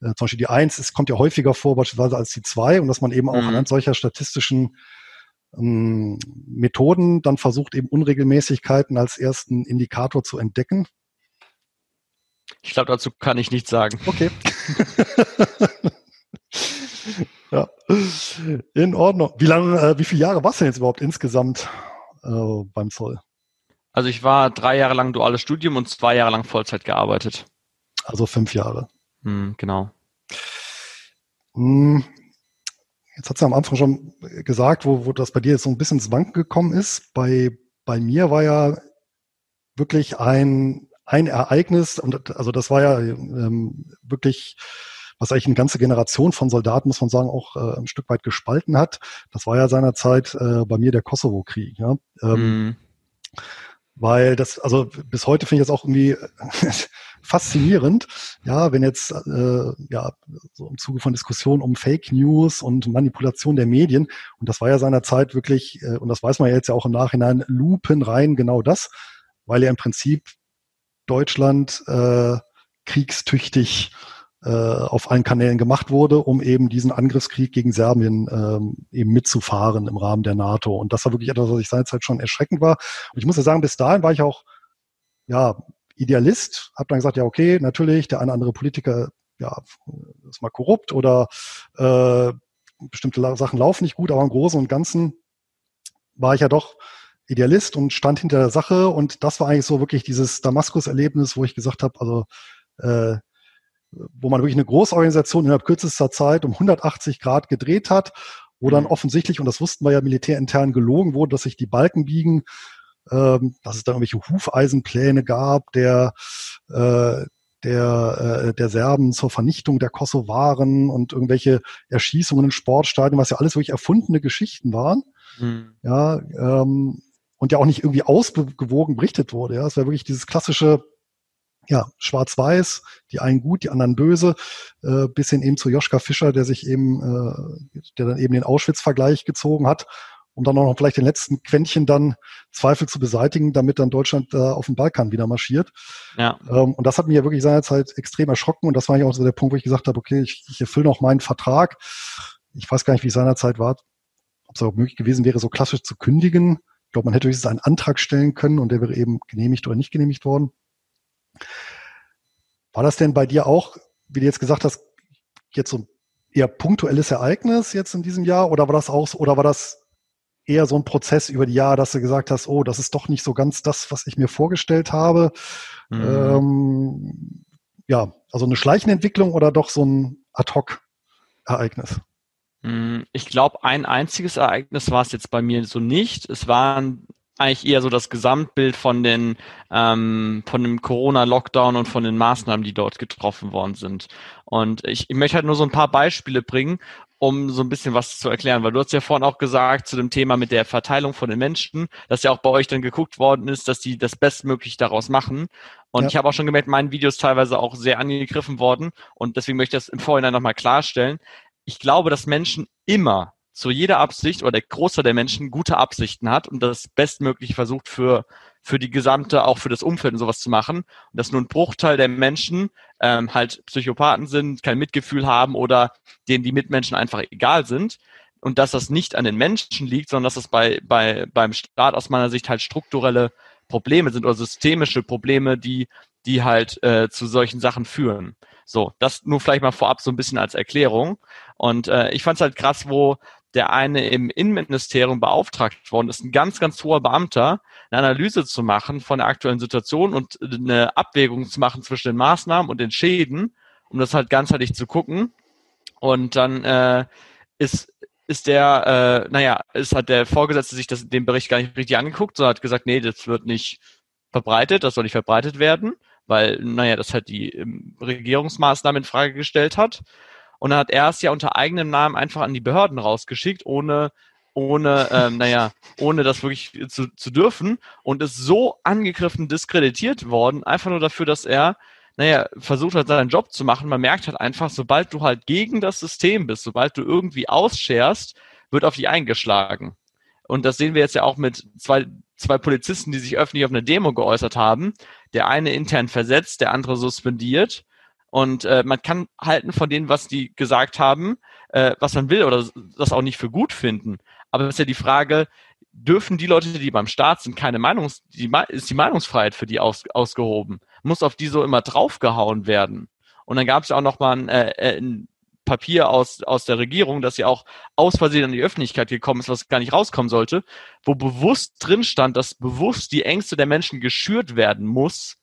äh, zum Beispiel die Eins, es kommt ja häufiger vor beispielsweise als die zwei und dass man eben auch mhm. anhand solcher statistischen ähm, Methoden dann versucht eben Unregelmäßigkeiten als ersten Indikator zu entdecken. Ich glaube, dazu kann ich nichts sagen. Okay. ja. In Ordnung. Wie lange, äh, wie viele Jahre warst du denn jetzt überhaupt insgesamt äh, beim Zoll? Also ich war drei Jahre lang duales Studium und zwei Jahre lang Vollzeit gearbeitet. Also fünf Jahre. Hm, genau. Hm, jetzt hat sie am Anfang schon gesagt, wo, wo das bei dir jetzt so ein bisschen ins Wanken gekommen ist. Bei, bei mir war ja wirklich ein, ein Ereignis, und also das war ja ähm, wirklich was eigentlich eine ganze Generation von Soldaten, muss man sagen, auch äh, ein Stück weit gespalten hat. Das war ja seinerzeit äh, bei mir der Kosovo-Krieg. Ja? Ähm, mm. Weil das, also bis heute finde ich das auch irgendwie faszinierend, ja, wenn jetzt äh, ja so im Zuge von Diskussionen um Fake News und Manipulation der Medien und das war ja seinerzeit wirklich äh, und das weiß man ja jetzt ja auch im Nachhinein lupenrein genau das, weil ja im Prinzip Deutschland äh, kriegstüchtig äh, auf allen Kanälen gemacht wurde, um eben diesen Angriffskrieg gegen Serbien ähm, eben mitzufahren im Rahmen der NATO. Und das war wirklich etwas, was ich seinerzeit schon erschreckend war. Und ich muss ja sagen, bis dahin war ich auch ja Idealist, habe dann gesagt, ja okay, natürlich, der eine andere Politiker ja ist mal korrupt oder äh, bestimmte Sachen laufen nicht gut, aber im Großen und Ganzen war ich ja doch Idealist und stand hinter der Sache und das war eigentlich so wirklich dieses Damaskus-Erlebnis, wo ich gesagt habe, also äh, wo man wirklich eine Großorganisation innerhalb kürzester Zeit um 180 Grad gedreht hat, wo dann mhm. offensichtlich, und das wussten wir ja militärintern, gelogen wurde, dass sich die Balken biegen, ähm, dass es dann irgendwelche Hufeisenpläne gab, der äh, der, äh, der Serben zur Vernichtung der Kosovaren und irgendwelche Erschießungen in Sportstadien, was ja alles wirklich erfundene Geschichten waren. Mhm. Ja, ähm, und ja auch nicht irgendwie ausgewogen berichtet wurde. Ja, es war wirklich dieses klassische ja, schwarz-weiß, die einen gut, die anderen böse, äh, bis hin eben zu Joschka Fischer, der sich eben, äh, der dann eben den Auschwitz-Vergleich gezogen hat um dann auch noch vielleicht den letzten Quäntchen dann Zweifel zu beseitigen, damit dann Deutschland äh, auf den Balkan wieder marschiert. Ja. Ähm, und das hat mich ja wirklich seinerzeit extrem erschrocken und das war ja auch so der Punkt, wo ich gesagt habe, okay, ich, ich erfülle noch meinen Vertrag. Ich weiß gar nicht, wie es seinerzeit war, ob es auch möglich gewesen wäre, so klassisch zu kündigen. Ich glaube, man hätte höchstens einen Antrag stellen können und der wäre eben genehmigt oder nicht genehmigt worden. War das denn bei dir auch, wie du jetzt gesagt hast, jetzt so ein eher punktuelles Ereignis jetzt in diesem Jahr oder war das auch, oder war das eher so ein Prozess über die Jahre, dass du gesagt hast, oh, das ist doch nicht so ganz das, was ich mir vorgestellt habe. Mhm. Ähm, ja, also eine schleichende Entwicklung oder doch so ein Ad-Hoc-Ereignis? Mhm, ich glaube, ein einziges Ereignis war es jetzt bei mir so nicht. Es waren eigentlich eher so das Gesamtbild von den ähm, von dem Corona-Lockdown und von den Maßnahmen, die dort getroffen worden sind. Und ich, ich möchte halt nur so ein paar Beispiele bringen, um so ein bisschen was zu erklären, weil du hast ja vorhin auch gesagt zu dem Thema mit der Verteilung von den Menschen, dass ja auch bei euch dann geguckt worden ist, dass die das Bestmögliche daraus machen. Und ja. ich habe auch schon gemerkt, mein Video ist teilweise auch sehr angegriffen worden und deswegen möchte ich das im Vorhinein nochmal klarstellen. Ich glaube, dass Menschen immer zu jeder Absicht oder der Großteil der Menschen gute Absichten hat und das bestmöglich versucht für für die gesamte, auch für das Umfeld und sowas zu machen. Und dass nur ein Bruchteil der Menschen ähm, halt Psychopathen sind, kein Mitgefühl haben oder denen die Mitmenschen einfach egal sind. Und dass das nicht an den Menschen liegt, sondern dass das bei, bei, beim Staat aus meiner Sicht halt strukturelle Probleme sind oder systemische Probleme, die, die halt äh, zu solchen Sachen führen. So, das nur vielleicht mal vorab so ein bisschen als Erklärung. Und äh, ich fand es halt krass, wo der eine im Innenministerium beauftragt worden ist, ein ganz, ganz hoher Beamter, eine Analyse zu machen von der aktuellen Situation und eine Abwägung zu machen zwischen den Maßnahmen und den Schäden, um das halt ganzheitlich zu gucken. Und dann äh, ist ist der, äh, naja, ist hat der Vorgesetzte sich das, den Bericht gar nicht richtig angeguckt, sondern hat gesagt, nee, das wird nicht verbreitet, das soll nicht verbreitet werden, weil, naja, das halt die ähm, Regierungsmaßnahmen in Frage gestellt hat. Und dann hat er es ja unter eigenem Namen einfach an die Behörden rausgeschickt, ohne ohne, ähm, naja, ohne das wirklich zu, zu dürfen und ist so angegriffen, diskreditiert worden, einfach nur dafür, dass er, naja, versucht hat, seinen Job zu machen. Man merkt halt einfach, sobald du halt gegen das System bist, sobald du irgendwie ausscherst, wird auf dich eingeschlagen. Und das sehen wir jetzt ja auch mit zwei, zwei Polizisten, die sich öffentlich auf eine Demo geäußert haben. Der eine intern versetzt, der andere suspendiert. Und äh, man kann halten von denen, was die gesagt haben, äh, was man will oder das auch nicht für gut finden. Aber es ist ja die Frage, dürfen die Leute, die beim Staat sind, keine Meinungs, die, ist die Meinungsfreiheit für die aus, ausgehoben? Muss auf die so immer draufgehauen werden? Und dann gab es ja auch noch mal ein, äh, äh, ein Papier aus, aus der Regierung, das ja auch aus Versehen an die Öffentlichkeit gekommen ist, was gar nicht rauskommen sollte, wo bewusst drin stand, dass bewusst die Ängste der Menschen geschürt werden muss,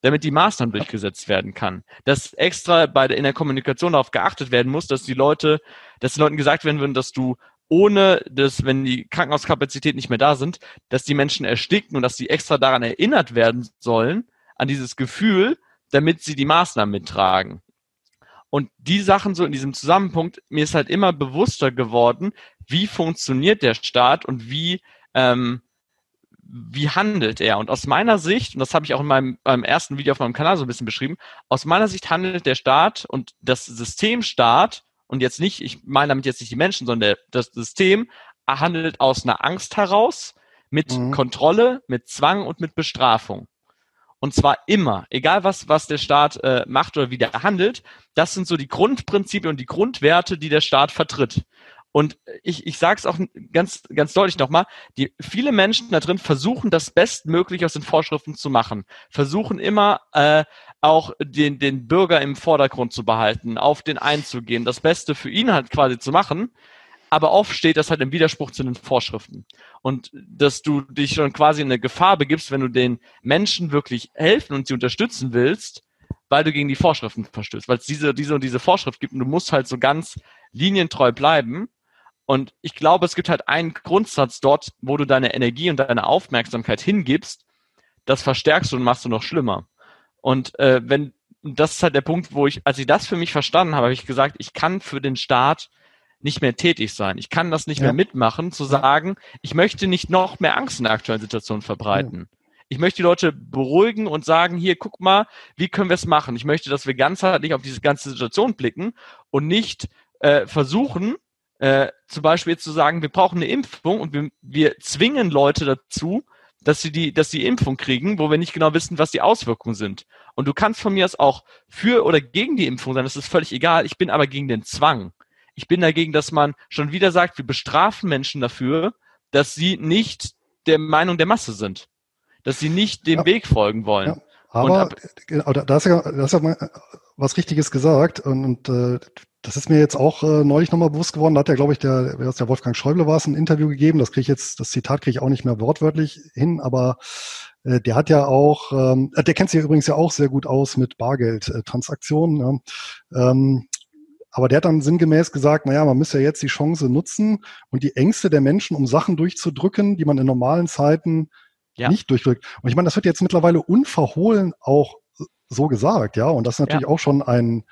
damit die Maßnahmen durchgesetzt werden kann. Dass extra bei der, in der Kommunikation darauf geachtet werden muss, dass die Leute, dass den Leuten gesagt werden würden, dass du ohne dass, wenn die Krankenhauskapazitäten nicht mehr da sind, dass die Menschen ersticken und dass sie extra daran erinnert werden sollen, an dieses Gefühl, damit sie die Maßnahmen mittragen. Und die Sachen so in diesem Zusammenpunkt, mir ist halt immer bewusster geworden, wie funktioniert der Staat und wie ähm, wie handelt er? Und aus meiner Sicht, und das habe ich auch in meinem, meinem ersten Video auf meinem Kanal so ein bisschen beschrieben, aus meiner Sicht handelt der Staat und das System Staat, und jetzt nicht, ich meine damit jetzt nicht die Menschen, sondern der, das System handelt aus einer Angst heraus, mit mhm. Kontrolle, mit Zwang und mit Bestrafung. Und zwar immer, egal was, was der Staat äh, macht oder wie der handelt, das sind so die Grundprinzipien und die Grundwerte, die der Staat vertritt. Und ich, ich sage es auch ganz, ganz deutlich nochmal, die, viele Menschen da drin versuchen, das Bestmögliche aus den Vorschriften zu machen, versuchen immer äh, auch den, den Bürger im Vordergrund zu behalten, auf den einzugehen, das Beste für ihn halt quasi zu machen. Aber oft steht das halt im Widerspruch zu den Vorschriften. Und dass du dich schon quasi in eine Gefahr begibst, wenn du den Menschen wirklich helfen und sie unterstützen willst, weil du gegen die Vorschriften verstößt, weil es diese, diese und diese Vorschrift gibt und du musst halt so ganz linientreu bleiben und ich glaube, es gibt halt einen Grundsatz dort, wo du deine Energie und deine Aufmerksamkeit hingibst, das verstärkst du und machst du noch schlimmer. Und äh, wenn, das ist halt der Punkt, wo ich, als ich das für mich verstanden habe, habe ich gesagt, ich kann für den Staat nicht mehr tätig sein. Ich kann das nicht ja. mehr mitmachen, zu sagen, ich möchte nicht noch mehr Angst in der aktuellen Situation verbreiten. Ja. Ich möchte die Leute beruhigen und sagen, hier, guck mal, wie können wir es machen? Ich möchte, dass wir ganzheitlich auf diese ganze Situation blicken und nicht äh, versuchen, Äh, zum Beispiel jetzt zu sagen, wir brauchen eine Impfung und wir, wir zwingen Leute dazu, dass sie die, dass sie Impfung kriegen, wo wir nicht genau wissen, was die Auswirkungen sind. Und du kannst von mir aus auch für oder gegen die Impfung sein, das ist völlig egal. Ich bin aber gegen den Zwang. Ich bin dagegen, dass man schon wieder sagt, wir bestrafen Menschen dafür, dass sie nicht der Meinung der Masse sind. Dass sie nicht dem ja. Weg folgen wollen. Ja. Aber ab, genau, da, hast ja, da hast ja was Richtiges gesagt und, und äh, das ist mir jetzt auch äh, neulich nochmal bewusst geworden. Da hat ja, glaube ich, der, der Wolfgang Schäuble war es, ein Interview gegeben. Das kriege ich jetzt, das Zitat kriege ich auch nicht mehr wortwörtlich hin, aber äh, der hat ja auch, ähm, der kennt sich ja übrigens ja auch sehr gut aus mit Bargeldtransaktionen. Äh, ja. ähm, aber der hat dann sinngemäß gesagt, naja, man müsste ja jetzt die Chance nutzen und die Ängste der Menschen, um Sachen durchzudrücken, die man in normalen Zeiten ja. nicht durchdrückt. Und ich meine, das wird jetzt mittlerweile unverhohlen auch so gesagt, ja. Und das ist natürlich ja. auch schon ein,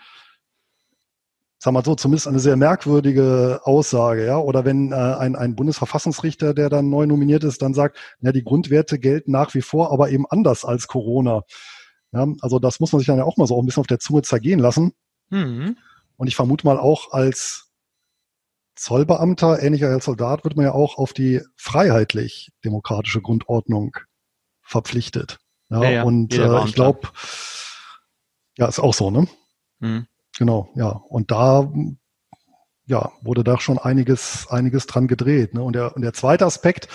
sag mal so, zumindest eine sehr merkwürdige Aussage, ja. Oder wenn äh, ein, ein Bundesverfassungsrichter, der dann neu nominiert ist, dann sagt, ja, die Grundwerte gelten nach wie vor, aber eben anders als Corona. Ja, also das muss man sich dann ja auch mal so auch ein bisschen auf der Zunge zergehen lassen. Mhm. Und ich vermute mal auch als Zollbeamter, ähnlicher als Soldat, wird man ja auch auf die freiheitlich-demokratische Grundordnung verpflichtet. Ja, ja, ja. und äh, ich glaube, ja, ist auch so, ne? Mhm. Genau, ja. Und da ja, wurde da schon einiges, einiges dran gedreht. Ne? Und, der, und der zweite Aspekt,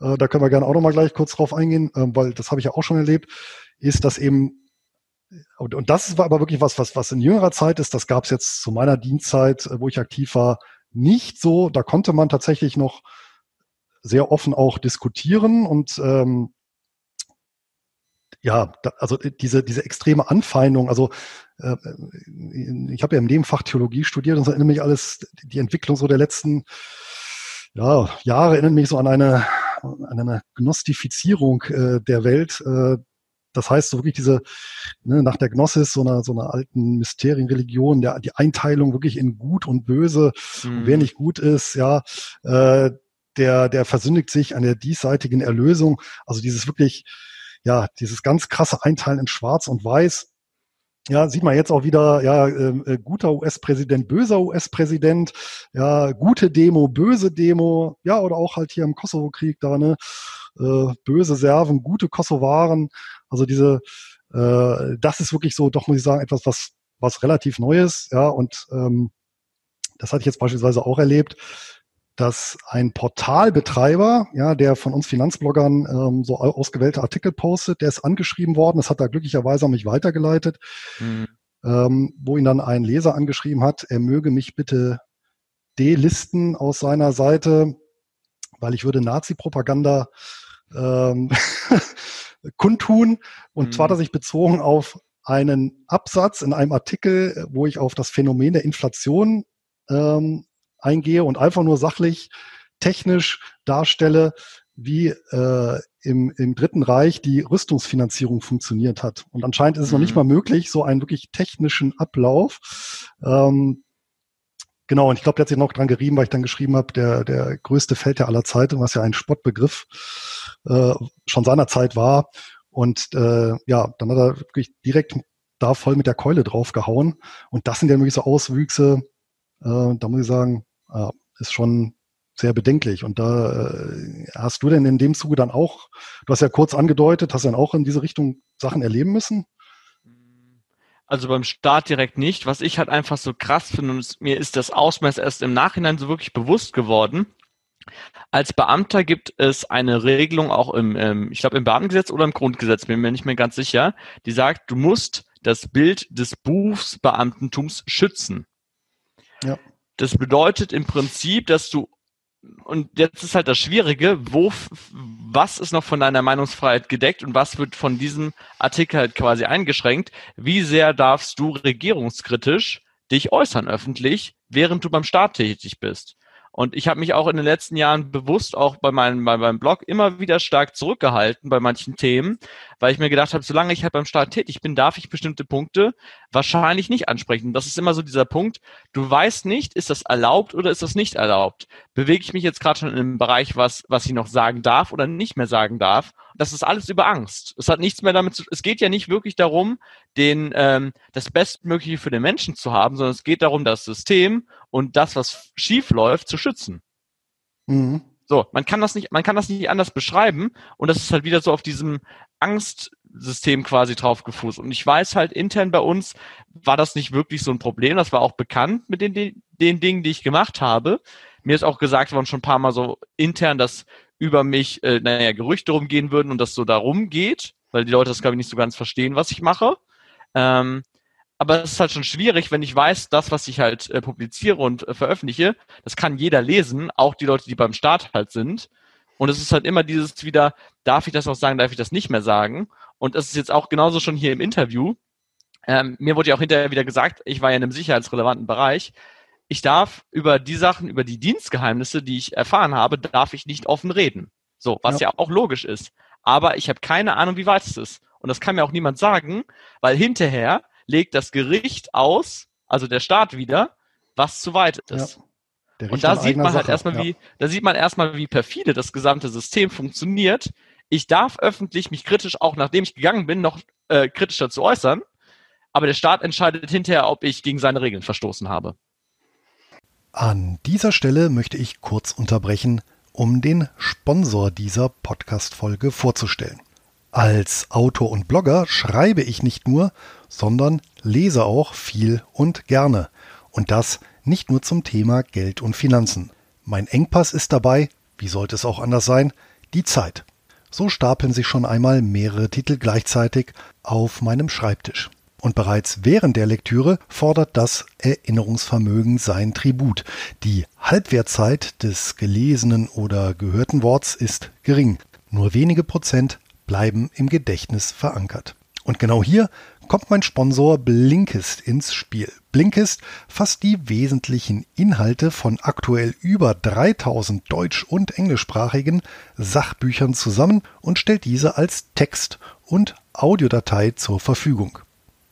äh, da können wir gerne auch noch mal gleich kurz drauf eingehen, äh, weil das habe ich ja auch schon erlebt, ist, dass eben und, und das war aber wirklich was, was, was in jüngerer Zeit ist, das gab es jetzt zu meiner Dienstzeit, äh, wo ich aktiv war, nicht so. Da konnte man tatsächlich noch sehr offen auch diskutieren und ähm, ja, da, also diese, diese extreme Anfeindung, also äh, ich habe ja im Nebenfach Theologie studiert und das erinnert mich alles, die Entwicklung so der letzten ja, Jahre erinnert mich so an eine, an eine Gnostifizierung äh, der Welt. Äh, das heißt, so wirklich diese, ne, nach der Gnosis, so einer, so einer alten Mysterienreligion, der, die Einteilung wirklich in Gut und Böse, mhm. wer nicht gut ist, ja, äh, der, der versündigt sich an der diesseitigen Erlösung. Also dieses wirklich, ja, dieses ganz krasse Einteilen in Schwarz und Weiß. Ja, sieht man jetzt auch wieder, ja, ähm, äh, guter US-Präsident, böser US-Präsident, ja, gute Demo, böse Demo, ja, oder auch halt hier im Kosovo-Krieg da, ne, äh, böse Serven, gute Kosovaren. Also diese, äh, das ist wirklich so, doch muss ich sagen, etwas, was, was relativ Neues, ja, und ähm, das hatte ich jetzt beispielsweise auch erlebt, dass ein Portalbetreiber, ja, der von uns Finanzbloggern ähm, so ausgewählte Artikel postet, der ist angeschrieben worden, das hat er glücklicherweise an mich weitergeleitet, mhm. ähm, wo ihn dann ein Leser angeschrieben hat, er möge mich bitte delisten aus seiner Seite, weil ich würde Nazi-Propaganda ähm, kundtun. Und mhm. zwar hat er sich bezogen auf einen Absatz in einem Artikel, wo ich auf das Phänomen der Inflation ähm, eingehe und einfach nur sachlich, technisch darstelle, wie äh, im, im Dritten Reich die Rüstungsfinanzierung funktioniert hat. Und anscheinend ist es mhm. noch nicht mhm. mal möglich, so einen wirklich technischen Ablauf. Ähm, genau, und ich glaube, der hat sich noch dran gerieben, weil ich dann geschrieben habe, der, der größte Feldherr aller Zeiten, was ja ein Spottbegriff äh, schon seinerzeit war. Und äh, ja, dann hat er wirklich direkt da voll mit der Keule draufgehauen. Und das sind ja wirklich so Auswüchse, äh, da muss ich sagen, äh, ist schon sehr bedenklich. Und da äh, hast du denn in dem Zuge dann auch, du hast ja kurz angedeutet, hast du dann auch in diese Richtung Sachen erleben müssen? Also beim Start direkt nicht. Was ich halt einfach so krass finde, und mir ist das Ausmaß erst im Nachhinein so wirklich bewusst geworden. Als Beamter gibt es eine Regelung auch im, ähm, ich glaube im Beamtengesetz oder im Grundgesetz, bin mir nicht mehr ganz sicher, die sagt, du musst das Bild des Berufsbeamtentums schützen. Ja. Das bedeutet im Prinzip, dass du und jetzt ist halt das Schwierige, wo, was ist noch von deiner Meinungsfreiheit gedeckt und was wird von diesem Artikel halt quasi eingeschränkt? Wie sehr darfst du regierungskritisch dich äußern öffentlich, während du beim Staat tätig bist? Und ich habe mich auch in den letzten Jahren bewusst auch bei meinem, bei meinem Blog immer wieder stark zurückgehalten bei manchen Themen, weil ich mir gedacht habe, solange ich halt beim Staat tätig bin, darf ich bestimmte Punkte wahrscheinlich nicht ansprechen. Das ist immer so dieser Punkt, du weißt nicht, ist das erlaubt oder ist das nicht erlaubt? Bewege ich mich jetzt gerade schon in einem Bereich, was, was ich noch sagen darf oder nicht mehr sagen darf? das ist alles über Angst. Es hat nichts mehr damit zu, es geht ja nicht wirklich darum, den, ähm, das Bestmögliche für den Menschen zu haben, sondern es geht darum, das System und das, was schief läuft, zu schützen. Mhm. So, man kann das nicht, man kann das nicht anders beschreiben und das ist halt wieder so auf diesem Angstsystem quasi drauf gefußt. Und ich weiß halt intern bei uns war das nicht wirklich so ein Problem. Das war auch bekannt mit den, den, den Dingen, die ich gemacht habe. Mir ist auch gesagt worden schon ein paar Mal so intern, dass über mich, äh, naja, Gerüchte rumgehen würden und das so darum geht, weil die Leute das, glaube ich, nicht so ganz verstehen, was ich mache. Ähm, aber es ist halt schon schwierig, wenn ich weiß, das, was ich halt äh, publiziere und äh, veröffentliche, das kann jeder lesen, auch die Leute, die beim Start halt sind. Und es ist halt immer dieses wieder, darf ich das auch sagen, darf ich das nicht mehr sagen? Und es ist jetzt auch genauso schon hier im Interview. Ähm, mir wurde ja auch hinterher wieder gesagt, ich war ja in einem sicherheitsrelevanten Bereich. Ich darf über die Sachen, über die Dienstgeheimnisse, die ich erfahren habe, darf ich nicht offen reden. So, was ja, ja auch logisch ist. Aber ich habe keine Ahnung, wie weit es ist. Und das kann mir auch niemand sagen, weil hinterher legt das Gericht aus, also der Staat wieder, was zu weit ist. Ja. Und da sieht man halt Sache, erstmal, ja. wie, da sieht man erstmal, wie perfide das gesamte System funktioniert. Ich darf öffentlich mich kritisch, auch nachdem ich gegangen bin, noch äh, kritisch dazu äußern. Aber der Staat entscheidet hinterher, ob ich gegen seine Regeln verstoßen habe. An dieser Stelle möchte ich kurz unterbrechen, um den Sponsor dieser Podcast-Folge vorzustellen. Als Autor und Blogger schreibe ich nicht nur, sondern lese auch viel und gerne. Und das nicht nur zum Thema Geld und Finanzen. Mein Engpass ist dabei, wie sollte es auch anders sein, die Zeit. So stapeln sich schon einmal mehrere Titel gleichzeitig auf meinem Schreibtisch. Und bereits während der Lektüre fordert das Erinnerungsvermögen sein Tribut. Die Halbwertzeit des gelesenen oder gehörten Worts ist gering. Nur wenige Prozent bleiben im Gedächtnis verankert. Und genau hier kommt mein Sponsor Blinkist ins Spiel. Blinkist fasst die wesentlichen Inhalte von aktuell über 3000 deutsch- und englischsprachigen Sachbüchern zusammen und stellt diese als Text- und Audiodatei zur Verfügung.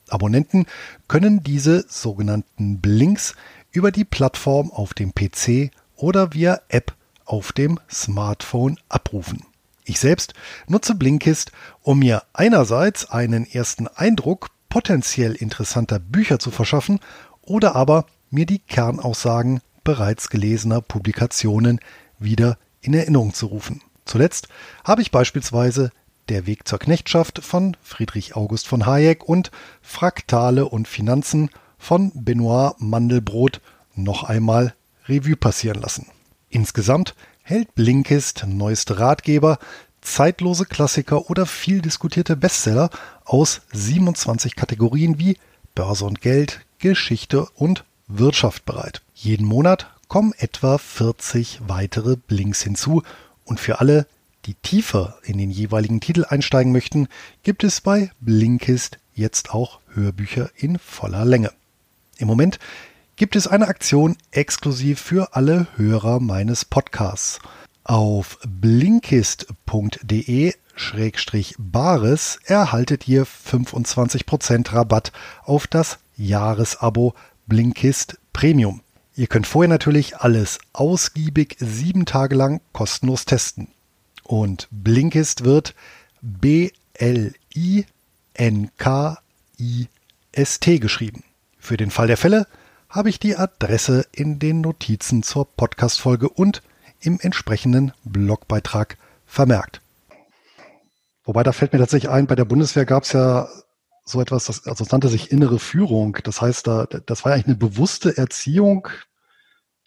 Abonnenten können diese sogenannten Blinks über die Plattform auf dem PC oder via App auf dem Smartphone abrufen. Ich selbst nutze Blinkist, um mir einerseits einen ersten Eindruck potenziell interessanter Bücher zu verschaffen oder aber mir die Kernaussagen bereits gelesener Publikationen wieder in Erinnerung zu rufen. Zuletzt habe ich beispielsweise Der Weg zur Knechtschaft von Friedrich August von Hayek und Fraktale und Finanzen von Benoit Mandelbrot noch einmal Revue passieren lassen. Insgesamt hält Blinkist neueste Ratgeber, zeitlose Klassiker oder viel diskutierte Bestseller aus 27 Kategorien wie Börse und Geld, Geschichte und Wirtschaft bereit. Jeden Monat kommen etwa 40 weitere Blinks hinzu und für alle, die tiefer in den jeweiligen Titel einsteigen möchten, gibt es bei Blinkist jetzt auch Hörbücher in voller Länge. Im Moment gibt es eine Aktion exklusiv für alle Hörer meines Podcasts. Auf blinkist.de-bares erhaltet ihr 25% Rabatt auf das Jahresabo Blinkist Premium. Ihr könnt vorher natürlich alles ausgiebig sieben Tage lang kostenlos testen. Und Blinkist wird B-L-I-N-K-I-S-T geschrieben. Für den Fall der Fälle habe ich die Adresse in den Notizen zur Podcast-Folge und im entsprechenden Blogbeitrag vermerkt. Wobei da fällt mir tatsächlich ein, bei der Bundeswehr gab es ja so etwas, das, also das nannte sich innere Führung. Das heißt, da, das war eigentlich eine bewusste Erziehung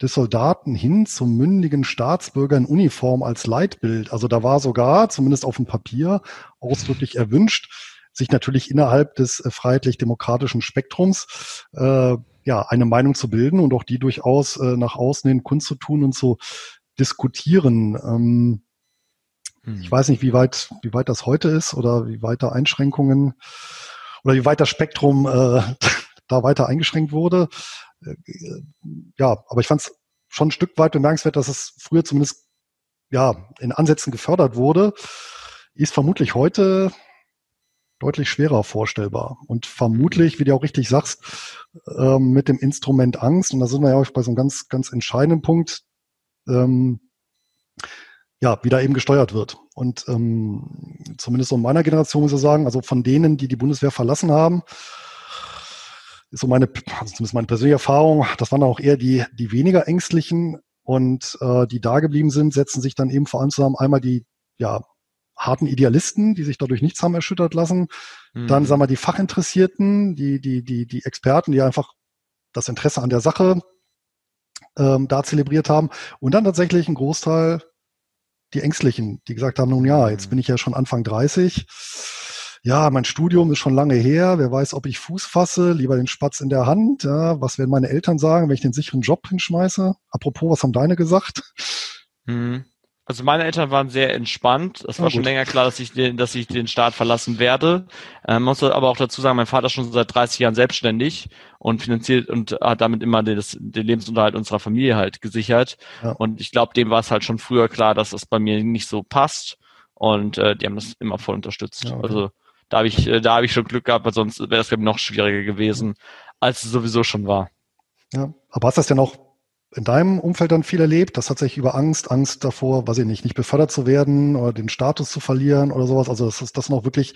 des Soldaten hin zum mündigen Staatsbürger in Uniform als Leitbild. Also da war sogar, zumindest auf dem Papier, ausdrücklich erwünscht, sich natürlich innerhalb des äh, freiheitlich-demokratischen Spektrums äh, ja eine Meinung zu bilden und auch die durchaus äh, nach außen hin kundzutun und zu diskutieren. Ähm, hm. Ich weiß nicht, wie weit, wie weit das heute ist oder wie weit da Einschränkungen oder wie weit das Spektrum äh, da weiter eingeschränkt wurde. Äh, ja, aber ich fand es schon ein Stück weit bemerkenswert, dass es früher zumindest ja in Ansätzen gefördert wurde, ist vermutlich heute deutlich schwerer vorstellbar. Und vermutlich, wie du auch richtig sagst, ähm, mit dem Instrument Angst, und da sind wir ja auch bei so einem ganz, ganz entscheidenden Punkt, ähm, ja, wie da eben gesteuert wird. Und ähm, zumindest so in meiner Generation muss ich sagen, also von denen, die die Bundeswehr verlassen haben, ist so meine, also zumindest meine persönliche Erfahrung, das waren auch eher die, die weniger ängstlichen und äh, die da geblieben sind, setzen sich dann eben vor allem zusammen einmal die ja, harten Idealisten, die sich dadurch nichts haben erschüttert lassen, mhm. dann sagen wir die Fachinteressierten, die, die, die, die Experten, die einfach das Interesse an der Sache ähm, da zelebriert haben und dann tatsächlich ein Großteil die Ängstlichen, die gesagt haben, nun ja, jetzt mhm. bin ich ja schon Anfang 30. Ja, mein Studium ist schon lange her. Wer weiß, ob ich Fuß fasse. Lieber den Spatz in der Hand. Ja, was werden meine Eltern sagen, wenn ich den sicheren Job hinschmeiße? Apropos, was haben deine gesagt? Mhm. Also meine Eltern waren sehr entspannt. Es war ja, schon länger klar, dass ich den, dass ich den Staat verlassen werde. Ähm, muss aber auch dazu sagen, mein Vater ist schon seit 30 Jahren selbstständig und finanziert und hat damit immer den, den Lebensunterhalt unserer Familie halt gesichert. Ja. Und ich glaube, dem war es halt schon früher klar, dass das bei mir nicht so passt. Und äh, die haben das immer voll unterstützt. Ja, okay. Also da habe ich, äh, da habe ich schon Glück gehabt, weil sonst wäre das glaube ich noch schwieriger gewesen, als es sowieso schon war. Ja, aber hast du das denn auch in deinem Umfeld dann viel erlebt? Das tatsächlich über Angst, Angst davor, weiß ich nicht, nicht befördert zu werden oder den Status zu verlieren oder sowas. Also dass das noch wirklich,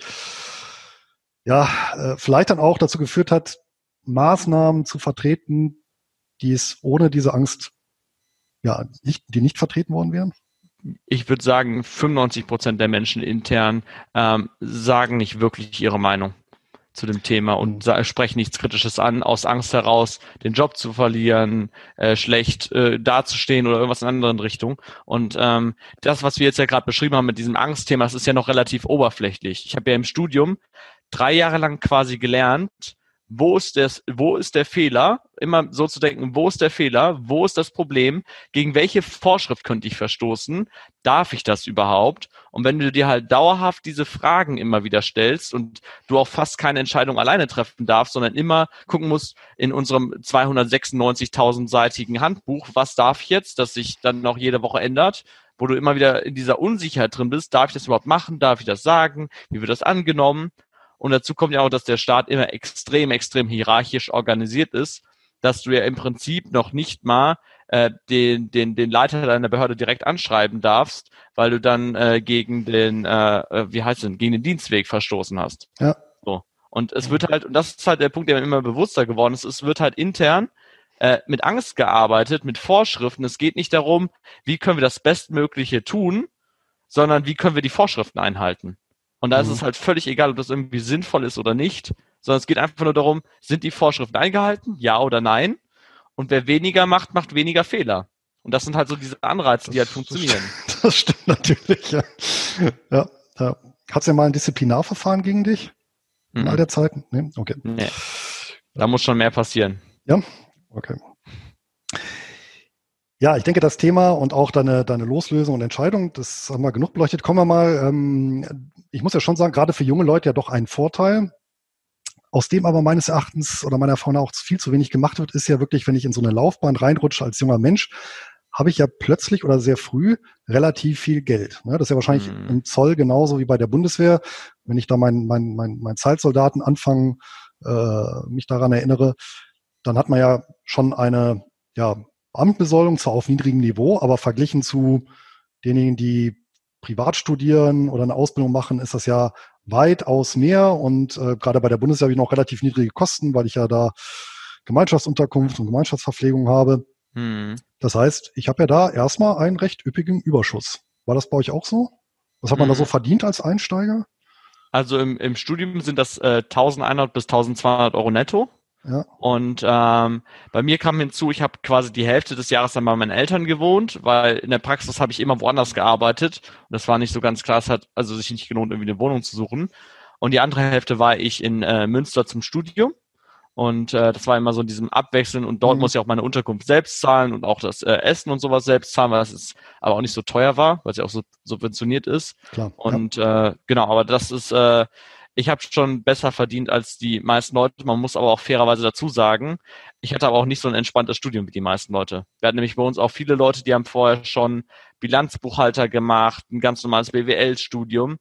ja, äh, vielleicht dann auch dazu geführt hat, Maßnahmen zu vertreten, die es ohne diese Angst, ja, nicht, die nicht vertreten worden wären? Ich würde sagen, 95 Prozent der Menschen intern ähm, sagen nicht wirklich ihre Meinung zu dem Thema und sprechen nichts Kritisches an, aus Angst heraus, den Job zu verlieren, äh, schlecht äh, dazustehen oder irgendwas in anderen Richtung. Und ähm, das, was wir jetzt ja gerade beschrieben haben mit diesem Angstthema, das ist ja noch relativ oberflächlich. Ich habe ja im Studium drei Jahre lang quasi gelernt, wo ist, das, wo ist der Fehler? Immer so zu denken, wo ist der Fehler? Wo ist das Problem? Gegen welche Vorschrift könnte ich verstoßen? Darf ich das überhaupt? Und wenn du dir halt dauerhaft diese Fragen immer wieder stellst und du auch fast keine Entscheidung alleine treffen darfst, sondern immer gucken musst in unserem 296.000-seitigen Handbuch, was darf ich jetzt, das sich dann noch jede Woche ändert, wo du immer wieder in dieser Unsicherheit drin bist, darf ich das überhaupt machen? Darf ich das sagen? Wie wird das angenommen? Und dazu kommt ja auch, dass der Staat immer extrem, extrem hierarchisch organisiert ist, dass du ja im Prinzip noch nicht mal äh, den, den, den Leiter deiner Behörde direkt anschreiben darfst, weil du dann äh, gegen den, äh, äh wie heißt denn, gegen den Dienstweg verstoßen hast. Ja. So. Und es wird halt, und das ist halt der Punkt, der mir immer bewusster geworden ist, es wird halt intern äh, mit Angst gearbeitet, mit Vorschriften. Es geht nicht darum, wie können wir das Bestmögliche tun, sondern wie können wir die Vorschriften einhalten. Und da mhm. ist es halt völlig egal, ob das irgendwie sinnvoll ist oder nicht, sondern es geht einfach nur darum, sind die Vorschriften eingehalten, ja oder nein? Und wer weniger macht, macht weniger Fehler. Und das sind halt so diese Anreize, das, die halt funktionieren. Das stimmt natürlich, ja. ja, ja. Hat es ja mal ein Disziplinarverfahren gegen dich? In mhm. all der Zeit? Nee? Okay. Nee. Da muss schon mehr passieren. Ja, okay. Ja, ich denke, das Thema und auch deine, deine Loslösung und Entscheidung, das haben wir genug beleuchtet. Kommen wir mal, ähm, ich muss ja schon sagen, gerade für junge Leute ja doch ein Vorteil. Aus dem aber meines Erachtens oder meiner Erfahrung auch viel zu wenig gemacht wird, ist ja wirklich, wenn ich in so eine Laufbahn reinrutsche als junger Mensch, habe ich ja plötzlich oder sehr früh relativ viel Geld. Das ist ja wahrscheinlich mhm. im Zoll genauso wie bei der Bundeswehr. Wenn ich da meinen mein, mein, mein Zeitsoldaten anfangen, äh, mich daran erinnere, dann hat man ja schon eine ja, Beamtenbesoldung, zwar auf niedrigem Niveau, aber verglichen zu denjenigen, die privat studieren oder eine Ausbildung machen, ist das ja weitaus mehr. Und äh, gerade bei der Bundeswehr habe ich noch relativ niedrige Kosten, weil ich ja da Gemeinschaftsunterkunft und Gemeinschaftsverpflegung habe. Hm. Das heißt, ich habe ja da erstmal einen recht üppigen Überschuss. War das bei euch auch so? Was hat man hm. da so verdient als Einsteiger? Also im, im Studium sind das äh, 1100 bis 1200 Euro netto. Ja. Und ähm, bei mir kam hinzu, ich habe quasi die Hälfte des Jahres dann bei meinen Eltern gewohnt, weil in der Praxis habe ich immer woanders gearbeitet. Und das war nicht so ganz klar, es hat also sich nicht gelohnt, irgendwie eine Wohnung zu suchen. Und die andere Hälfte war ich in äh, Münster zum Studium. Und äh, das war immer so in diesem Abwechseln und dort mhm. muss ich auch meine Unterkunft selbst zahlen und auch das äh, Essen und sowas selbst zahlen, weil es aber auch nicht so teuer war, weil es ja auch so subventioniert ist. Klar, und ja. äh, genau, aber das ist äh, ich habe schon besser verdient als die meisten Leute. Man muss aber auch fairerweise dazu sagen, ich hatte aber auch nicht so ein entspanntes Studium wie die meisten Leute. Wir hatten nämlich bei uns auch viele Leute, die haben vorher schon Bilanzbuchhalter gemacht, ein ganz normales BWL-Studium.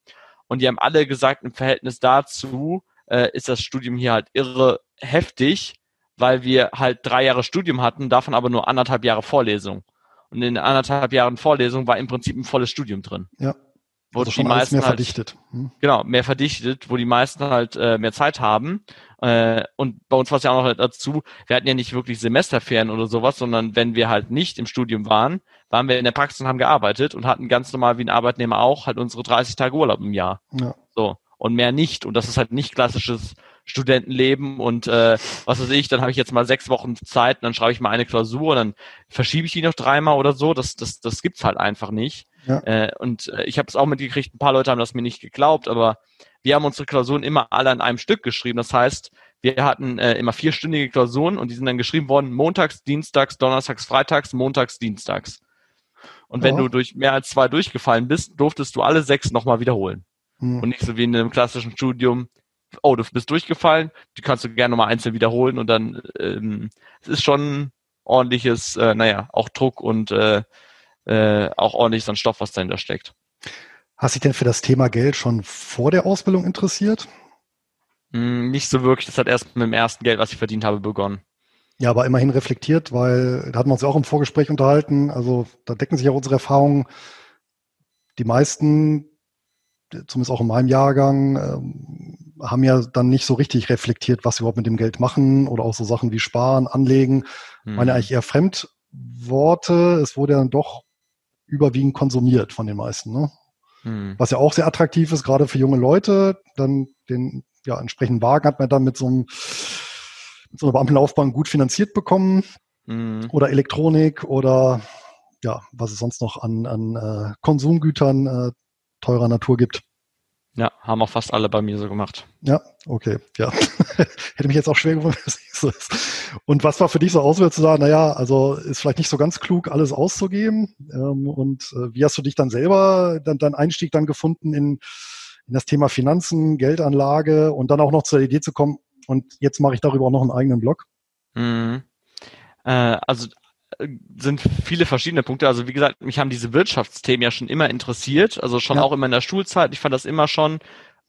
Und die haben alle gesagt, im Verhältnis dazu äh, ist das Studium hier halt irre heftig, weil wir halt drei Jahre Studium hatten, davon aber nur anderthalb Jahre Vorlesung. Und in anderthalb Jahren Vorlesung war im Prinzip ein volles Studium drin. Ja. Wo Also die meisten mehr halt, verdichtet. Hm. Genau, mehr verdichtet, wo die meisten halt äh, mehr Zeit haben. Äh, und bei uns war es ja auch noch dazu, wir hatten ja nicht wirklich Semesterferien oder sowas, sondern wenn wir halt nicht im Studium waren, waren wir in der Praxis und haben gearbeitet und hatten ganz normal wie ein Arbeitnehmer auch halt unsere 30 Tage Urlaub im Jahr. Ja. So. Und mehr nicht. Und das ist halt nicht klassisches Studentenleben und äh, was weiß ich, dann habe ich jetzt mal sechs Wochen Zeit, und dann schreibe ich mal eine Klausur und dann verschiebe ich die noch dreimal oder so. Das, das, das gibt's halt einfach nicht. Ja. Äh, und äh, ich habe es auch mitgekriegt, ein paar Leute haben das mir nicht geglaubt, aber wir haben unsere Klausuren immer alle an einem Stück geschrieben. Das heißt, wir hatten äh, immer vierstündige Klausuren und die sind dann geschrieben worden montags, dienstags, donnerstags, freitags, montags, dienstags. Und wenn Ja. du durch mehr als zwei durchgefallen bist, durftest du alle sechs nochmal wiederholen. Hm. Und nicht so wie in einem klassischen Studium, oh, du bist durchgefallen, die kannst du gerne nochmal einzeln wiederholen und dann ähm, es ist schon ordentliches, äh, naja, auch Druck und äh, äh, auch ordentlich so ein Stoff, was dahinter steckt. Hast dich denn für das Thema Geld schon vor der Ausbildung interessiert? Hm, nicht so wirklich, das hat erst mit dem ersten Geld, was ich verdient habe, begonnen. Ja, aber immerhin reflektiert, weil da hatten wir uns ja auch im Vorgespräch unterhalten. Also da decken sich ja unsere Erfahrungen. Die meisten, zumindest auch in meinem Jahrgang, ähm, haben ja dann nicht so richtig reflektiert, was sie überhaupt mit dem Geld machen oder auch so Sachen wie Sparen, Anlegen. Hm. Meine eigentlich eher Fremdworte. Es wurde dann doch überwiegend konsumiert von den meisten. Ne? Hm. Was ja auch sehr attraktiv ist, gerade für junge Leute. Dann den ja, entsprechenden Wagen hat man dann mit so einem mit so einer Beamtenlaufbahn gut finanziert bekommen Hm. oder Elektronik oder ja, was es sonst noch an, an äh, Konsumgütern äh, teurer Natur gibt. Ja, haben auch fast alle bei mir so gemacht. Ja, okay, ja. Hätte mich jetzt auch schwer gewundert, dass es nicht so ist. Und was war für dich so auswählt zu sagen, naja, also ist vielleicht nicht so ganz klug, alles auszugeben. Ähm, und äh, wie hast du dich dann selber, dann deinen Einstieg dann gefunden in, in das Thema Finanzen, Geldanlage und dann auch noch zur Idee zu kommen, und jetzt mache ich darüber auch noch einen eigenen Blog? Mhm. Äh, also sind viele verschiedene Punkte. Also wie gesagt, mich haben diese Wirtschaftsthemen ja schon immer interessiert, also schon Ja. auch immer in der Schulzeit. Ich fand das immer schon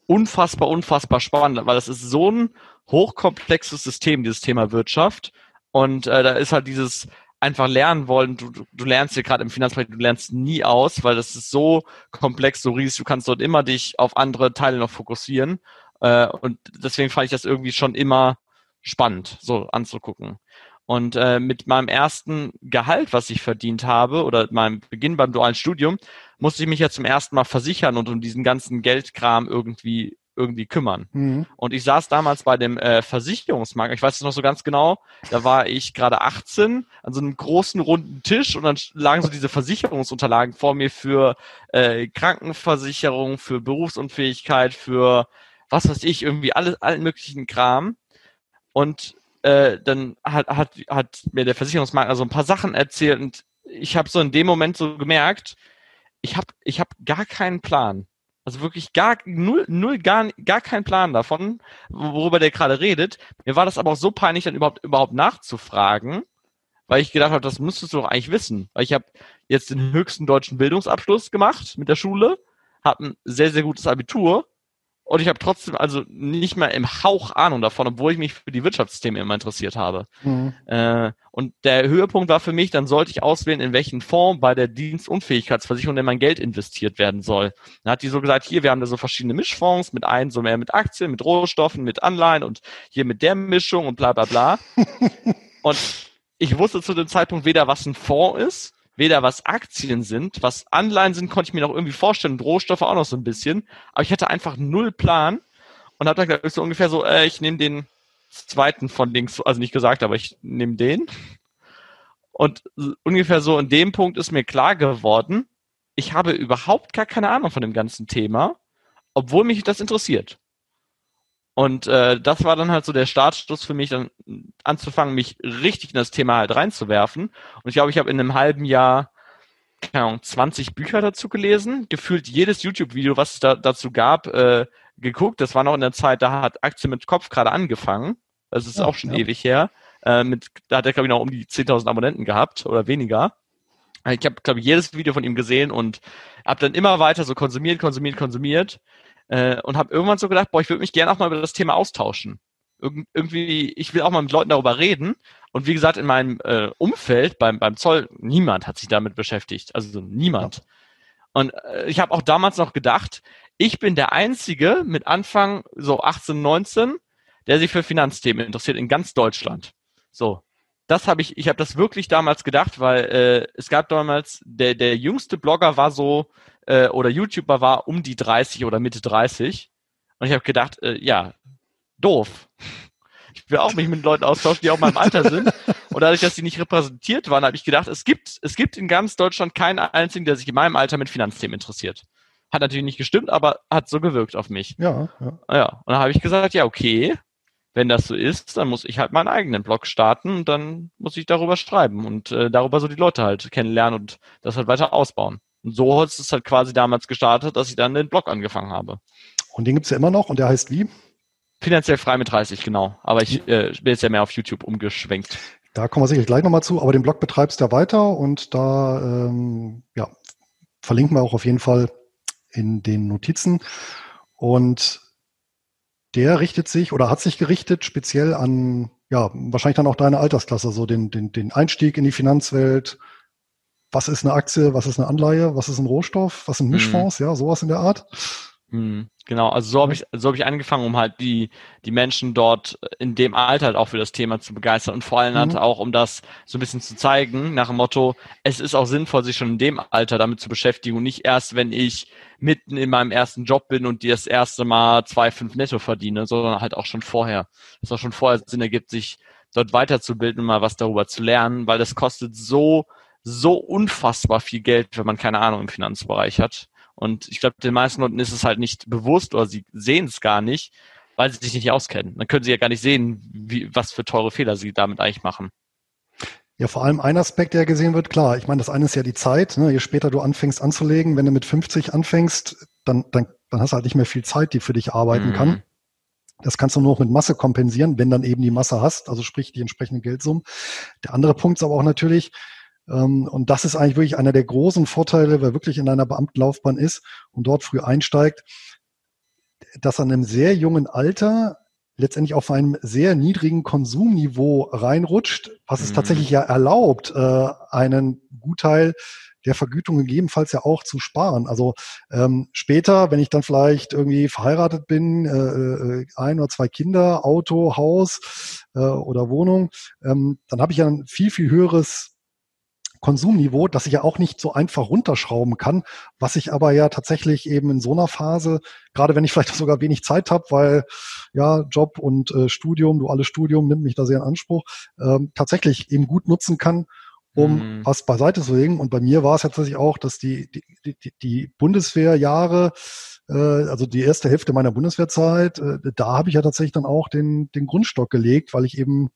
unfassbar, unfassbar spannend, weil das ist so ein hochkomplexes System, dieses Thema Wirtschaft. Und äh, da ist halt dieses einfach lernen wollen. Du, du, lernst hier gerade im Finanzbereich, du lernst nie aus, weil das ist so komplex, so riesig. Du kannst dort immer dich auf andere Teile noch fokussieren. Äh, und deswegen fand ich das irgendwie schon immer spannend, so anzugucken. Und äh, mit meinem ersten Gehalt, was ich verdient habe, oder meinem Beginn beim dualen Studium, musste ich mich ja zum ersten Mal versichern und um diesen ganzen Geldkram irgendwie irgendwie kümmern. Mhm. Und ich saß damals bei dem äh, Versicherungsmarkt, ich weiß es noch so ganz genau, da war ich gerade 18 an so einem großen runden Tisch und dann lagen so diese Versicherungsunterlagen vor mir für äh, Krankenversicherung, für Berufsunfähigkeit, für was weiß ich, irgendwie alles, allen möglichen Kram. Und äh, dann hat, hat, hat mir der Versicherungsmakler so ein paar Sachen erzählt und ich habe so in dem Moment so gemerkt, ich habe ich hab gar keinen Plan. Also wirklich gar null, null gar, gar keinen Plan davon, worüber der gerade redet. Mir war das aber auch so peinlich, dann überhaupt überhaupt nachzufragen, weil ich gedacht habe, das müsstest du doch eigentlich wissen. Weil ich habe jetzt den höchsten deutschen Bildungsabschluss gemacht mit der Schule, habe ein sehr, sehr gutes Abitur und ich habe trotzdem also nicht mal im Hauch Ahnung davon, obwohl ich mich für die Wirtschaftssysteme immer interessiert habe. Mhm. Äh, und der Höhepunkt war für mich, dann sollte ich auswählen, in welchen Fonds bei der Dienstunfähigkeitsversicherung denn mein Geld investiert werden soll. Dann hat die so gesagt, hier, wir haben da so verschiedene Mischfonds, mit einen so mehr mit Aktien, mit Rohstoffen, mit Anleihen und hier mit der Mischung und bla bla bla. und ich wusste zu dem Zeitpunkt weder, was ein Fonds ist, weder was Aktien sind, was Anleihen sind, konnte ich mir noch irgendwie vorstellen Rohstoffe auch noch so ein bisschen. Aber ich hatte einfach null Plan und habe dann ich, so ungefähr so, äh, ich nehme den zweiten von links, also nicht gesagt, aber ich nehme den. Und ungefähr so in dem Punkt ist mir klar geworden, ich habe überhaupt gar keine Ahnung von dem ganzen Thema, obwohl mich das interessiert. Und äh, das war dann halt so der Startschluss für mich, dann anzufangen, mich richtig in das Thema halt reinzuwerfen. Und ich glaube, ich habe in einem halben Jahr keine Ahnung, 20 Bücher dazu gelesen, gefühlt jedes YouTube-Video, was es da, dazu gab, äh, geguckt. Das war noch in der Zeit, da hat Aktien mit Kopf gerade angefangen. Das ist Ja, auch schon ja. ewig her. Äh, mit, da hat er, glaube ich, noch um die 10.000 Abonnenten gehabt oder weniger. Ich habe, glaube ich, jedes Video von ihm gesehen und habe dann immer weiter so konsumiert, konsumiert, konsumiert äh, und habe irgendwann so gedacht, boah, ich würde mich gerne auch mal über das Thema austauschen. Irgend, irgendwie, ich will auch mal mit Leuten darüber reden Und wie gesagt, in meinem äh, Umfeld beim, beim Zoll, niemand hat sich damit beschäftigt. Also niemand. Ja. Und äh, ich habe auch damals noch gedacht, ich bin der Einzige mit Anfang so 18, 19, der sich für Finanzthemen interessiert in ganz Deutschland. So, das habe ich, ich habe das wirklich damals gedacht, weil äh, es gab damals, der, der jüngste Blogger war so, äh, oder YouTuber war um die 30 oder Mitte 30. Und ich habe gedacht, äh, ja, doof. Ich will auch mich mit Leuten austauschen, die auch im Alter sind. Und dadurch, dass die nicht repräsentiert waren, habe ich gedacht, es gibt, es gibt in ganz Deutschland keinen einzigen, der sich in meinem Alter mit Finanzthemen interessiert. Hat natürlich nicht gestimmt, aber hat so gewirkt auf mich. Ja, ja. Ja, und dann habe ich gesagt, ja, okay, wenn das so ist, dann muss ich halt meinen eigenen Blog starten und dann muss ich darüber schreiben und äh, darüber so die Leute halt kennenlernen und das halt weiter ausbauen. Und so ist es halt quasi damals gestartet, dass ich dann den Blog angefangen habe. Und den gibt's ja immer noch und der heißt wie? Finanziell frei mit 30, genau. Aber ich äh, bin jetzt ja mehr auf YouTube umgeschwenkt. Da kommen wir sicherlich gleich nochmal zu, aber den Blog betreibst du ja weiter und da ähm, ja, verlinken wir auch auf jeden Fall in den Notizen. Und der richtet sich oder hat sich gerichtet speziell an, ja, wahrscheinlich dann auch deine Altersklasse, so den, den, den Einstieg in die Finanzwelt. Was ist eine Aktie, was ist eine Anleihe, was ist ein Rohstoff, was sind mhm. Mischfonds, mhm. ja, sowas in der Art. Mhm. Genau, also so habe ich, so habe ich angefangen, um halt die, die Menschen dort in dem Alter halt auch für das Thema zu begeistern und vor allem mhm. halt auch, um das so ein bisschen zu zeigen, nach dem Motto, es ist auch sinnvoll, sich schon in dem Alter damit zu beschäftigen und nicht erst, wenn ich mitten in meinem ersten Job bin und die das erste Mal zwei, fünf netto verdiene, sondern halt auch schon vorher. Dass auch schon vorher Sinn ergibt, sich dort weiterzubilden und mal was darüber zu lernen, weil das kostet so, so unfassbar viel Geld, wenn man keine Ahnung im Finanzbereich hat. Und ich glaube, den meisten Leuten ist es halt nicht bewusst oder sie sehen es gar nicht, weil sie sich nicht auskennen. Dann können sie ja gar nicht sehen, wie, was für teure Fehler sie damit eigentlich machen. Ja, vor allem ein Aspekt, der gesehen wird, klar. Ich meine, das eine ist ja die Zeit. Ne? Je später du anfängst anzulegen, wenn du mit 50 anfängst, dann, dann, dann hast du halt nicht mehr viel Zeit, die für dich arbeiten mhm. kann. Das kannst du nur noch mit Masse kompensieren, wenn dann eben die Masse hast, also sprich die entsprechenden Geldsummen. Der andere Punkt ist aber auch natürlich, und das ist eigentlich wirklich einer der großen Vorteile, wer wirklich in einer Beamtenlaufbahn ist und dort früh einsteigt, dass an einem sehr jungen Alter letztendlich auf einem sehr niedrigen Konsumniveau reinrutscht, was es mhm. tatsächlich ja erlaubt, äh, einen Gutteil der Vergütung gegebenenfalls ja auch zu sparen. Also ähm, später, wenn ich dann vielleicht irgendwie verheiratet bin, äh, äh ein oder zwei Kinder, Auto, Haus äh, oder Wohnung, ähm, dann habe ich ja ein viel, viel höheres Konsumniveau, das ich ja auch nicht so einfach runterschrauben kann, was ich aber ja tatsächlich eben in so einer Phase, gerade wenn ich vielleicht sogar wenig Zeit habe, weil ja Job und äh, Studium, duales Studium nimmt mich da sehr in Anspruch, ähm, tatsächlich eben gut nutzen kann, um mhm. was beiseite zu legen. Und bei mir war es tatsächlich auch, dass die, die, die, die Bundeswehrjahre, äh, also die erste Hälfte meiner Bundeswehrzeit, äh, da habe ich ja tatsächlich dann auch den, den Grundstock gelegt, weil ich eben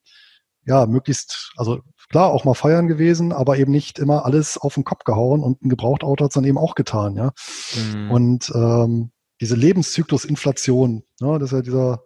ja möglichst, also klar, auch mal feiern gewesen, aber eben nicht immer alles auf den Kopf gehauen und ein Gebrauchtauto hat es dann eben auch getan, ja. Mhm. Und ähm, diese Lebenszyklusinflation, ne, das ist ja dieser,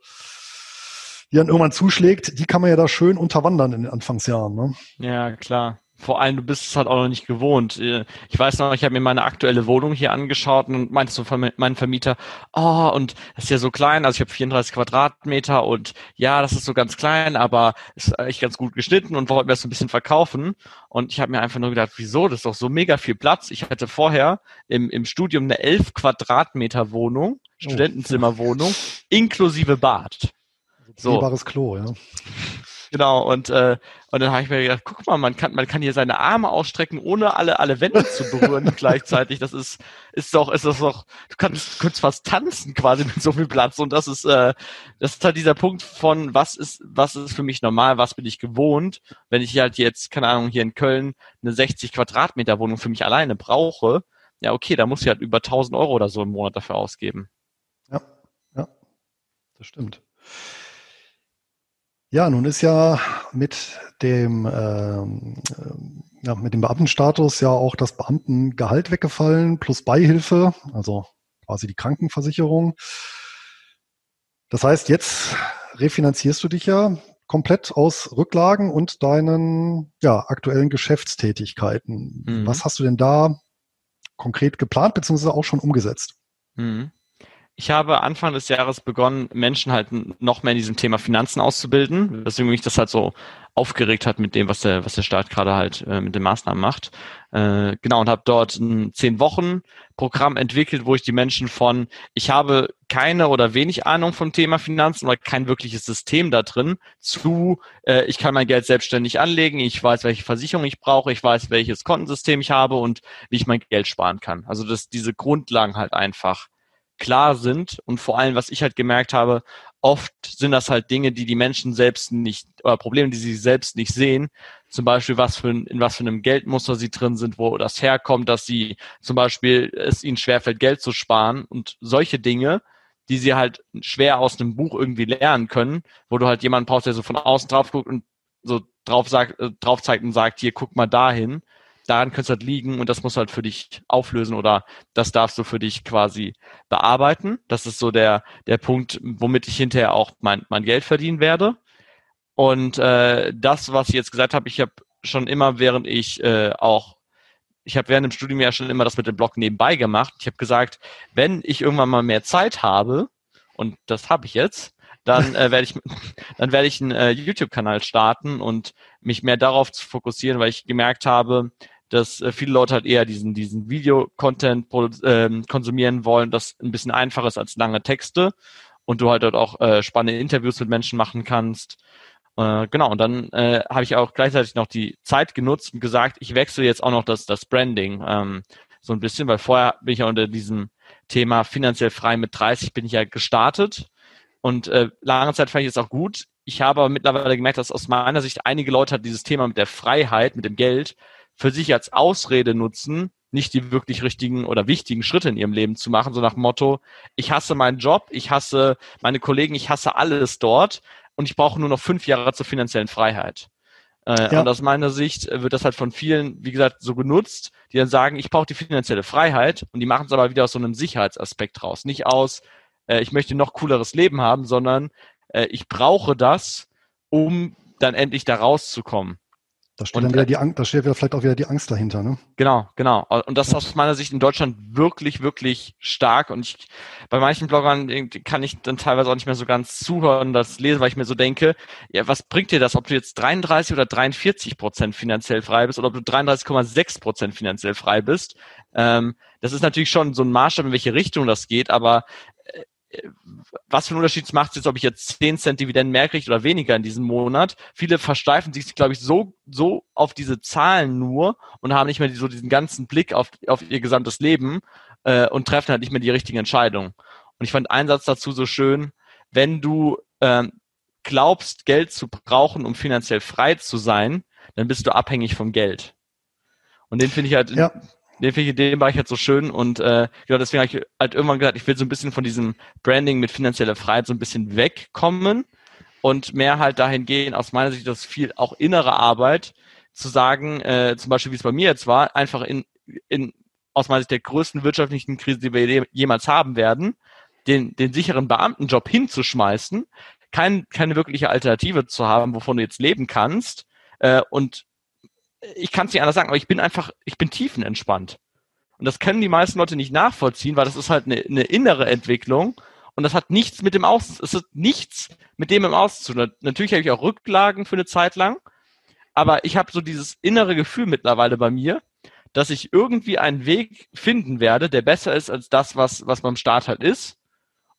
die dann irgendwann zuschlägt, die kann man ja da schön unterwandern in den Anfangsjahren. Ne? Ja, klar vor allem, du bist es halt auch noch nicht gewohnt. Äh, ich weiß noch, ich habe mir meine aktuelle Wohnung hier angeschaut und meinte so meinem Vermieter, oh, und das ist ja so klein, also ich habe 34 Quadratmeter und ja, das ist so ganz klein, aber ist eigentlich ganz gut geschnitten und wollten wir das so ein bisschen verkaufen. Und ich habe mir einfach nur gedacht, wieso, das ist doch so mega viel Platz. Ich hatte vorher im, im Studium eine 11 Quadratmeter Wohnung, oh. Studentenzimmerwohnung, inklusive Bad. So. Klo, ja. Genau, und, äh, und dann habe ich mir gedacht, guck mal, man kann, man kann hier seine Arme ausstrecken, ohne alle, alle Wände zu berühren gleichzeitig. Das ist, ist doch, ist das doch, du kannst, kannst fast tanzen quasi mit so viel Platz. Und das ist, äh, das ist halt dieser Punkt von, was ist, was ist für mich normal, was bin ich gewohnt, wenn ich halt jetzt, keine Ahnung, hier in Köln eine 60 Quadratmeter Wohnung für mich alleine brauche. Ja, okay, da muss ich halt über 1000 Euro oder so im Monat dafür ausgeben. Ja, ja, das stimmt. Ja, nun ist ja mit dem, ähm, ja, mit dem Beamtenstatus ja auch das Beamtengehalt weggefallen plus Beihilfe, also quasi die Krankenversicherung. Das heißt, jetzt refinanzierst du dich ja komplett aus Rücklagen und deinen ja, aktuellen Geschäftstätigkeiten. Mhm. Was hast du denn da konkret geplant, beziehungsweise auch schon umgesetzt? Mhm. Ich habe Anfang des Jahres begonnen, Menschen halt noch mehr in diesem Thema Finanzen auszubilden, deswegen mich das halt so aufgeregt hat mit dem, was der, was der Staat gerade halt äh, mit den Maßnahmen macht. Äh, genau, und habe dort ein zehn Wochen Programm entwickelt, wo ich die Menschen von, ich habe keine oder wenig Ahnung vom Thema Finanzen oder kein wirkliches System da drin, zu, äh, ich kann mein Geld selbstständig anlegen, ich weiß, welche Versicherung ich brauche, ich weiß, welches Kontensystem ich habe und wie ich mein Geld sparen kann. Also dass diese Grundlagen halt einfach klar sind und vor allem, was ich halt gemerkt habe, oft sind das halt Dinge, die die Menschen selbst nicht, oder Probleme, die sie selbst nicht sehen. Zum Beispiel, was für in was für einem Geldmuster sie drin sind, wo das herkommt, dass sie zum Beispiel es ihnen schwerfällt, Geld zu sparen und solche Dinge, die sie halt schwer aus einem Buch irgendwie lernen können, wo du halt jemanden brauchst, der so von außen drauf guckt und so drauf sagt, äh, drauf zeigt und sagt, hier, guck mal dahin daran könnte es halt liegen und das musst du halt für dich auflösen oder das darfst du für dich quasi bearbeiten. Das ist so der, der Punkt, womit ich hinterher auch mein, mein Geld verdienen werde. Und äh, das, was ich jetzt gesagt habe, ich habe schon immer, während ich äh, auch, ich habe während dem Studium ja schon immer das mit dem Blog nebenbei gemacht. Ich habe gesagt, wenn ich irgendwann mal mehr Zeit habe, und das habe ich jetzt, dann äh, werde ich, dann werde ich einen äh, YouTube-Kanal starten und mich mehr darauf zu fokussieren, weil ich gemerkt habe, dass äh, viele Leute halt eher diesen, diesen Video-Content ähm, konsumieren wollen, das ein bisschen einfacher ist als lange Texte und du halt dort auch äh, spannende Interviews mit Menschen machen kannst. Äh, genau, und dann äh, habe ich auch gleichzeitig noch die Zeit genutzt und gesagt, ich wechsle jetzt auch noch das, das Branding ähm, so ein bisschen, weil vorher bin ich ja unter diesem Thema finanziell frei mit 30 bin ich ja gestartet und äh, lange Zeit fand ich es auch gut. Ich habe aber mittlerweile gemerkt, dass aus meiner Sicht einige Leute halt dieses Thema mit der Freiheit, mit dem Geld für sich als Ausrede nutzen, nicht die wirklich richtigen oder wichtigen Schritte in ihrem Leben zu machen, so nach dem Motto, ich hasse meinen Job, ich hasse meine Kollegen, ich hasse alles dort und ich brauche nur noch fünf Jahre zur finanziellen Freiheit. Äh, ja. Und aus meiner Sicht wird das halt von vielen, wie gesagt, so genutzt, die dann sagen, ich brauche die finanzielle Freiheit und die machen es aber wieder aus so einem Sicherheitsaspekt raus. Nicht aus, äh, ich möchte noch cooleres Leben haben, sondern äh, ich brauche das, um dann endlich da rauszukommen. Da steht und, dann wieder die Angst, da steht vielleicht auch wieder die Angst dahinter, ne? Genau, genau. Und das ist aus meiner Sicht in Deutschland wirklich, wirklich stark. Und ich, bei manchen Bloggern kann ich dann teilweise auch nicht mehr so ganz zuhören, das lesen, weil ich mir so denke, ja, was bringt dir das, ob du jetzt 33 oder 43 Prozent finanziell frei bist oder ob du 33,6 Prozent finanziell frei bist? Ähm, das ist natürlich schon so ein Maßstab, in welche Richtung das geht, aber was für einen Unterschied macht es jetzt, ob ich jetzt 10 Cent Dividenden mehr kriege oder weniger in diesem Monat? Viele versteifen sich, glaube ich, so, so auf diese Zahlen nur und haben nicht mehr so diesen ganzen Blick auf, auf ihr gesamtes Leben äh, und treffen halt nicht mehr die richtigen Entscheidungen. Und ich fand einen Satz dazu so schön, wenn du ähm, glaubst, Geld zu brauchen, um finanziell frei zu sein, dann bist du abhängig vom Geld. Und den finde ich halt ja den finde ich in dem Bereich halt so schön und äh, ja, deswegen habe ich halt irgendwann gesagt, ich will so ein bisschen von diesem Branding mit finanzieller Freiheit so ein bisschen wegkommen und mehr halt dahin gehen, aus meiner Sicht, das viel auch innere Arbeit zu sagen, äh, zum Beispiel wie es bei mir jetzt war, einfach in, in aus meiner Sicht der größten wirtschaftlichen Krise, die wir jemals haben werden, den, den sicheren Beamtenjob hinzuschmeißen, kein, keine wirkliche Alternative zu haben, wovon du jetzt leben kannst äh, und ich kann es nicht anders sagen, aber ich bin einfach, ich bin tiefenentspannt. Und das können die meisten Leute nicht nachvollziehen, weil das ist halt eine, eine innere Entwicklung und das hat nichts mit dem Aus, es hat nichts mit dem im Aus zu tun. Natürlich habe ich auch Rücklagen für eine Zeit lang, aber ich habe so dieses innere Gefühl mittlerweile bei mir, dass ich irgendwie einen Weg finden werde, der besser ist als das, was, was beim Start halt ist.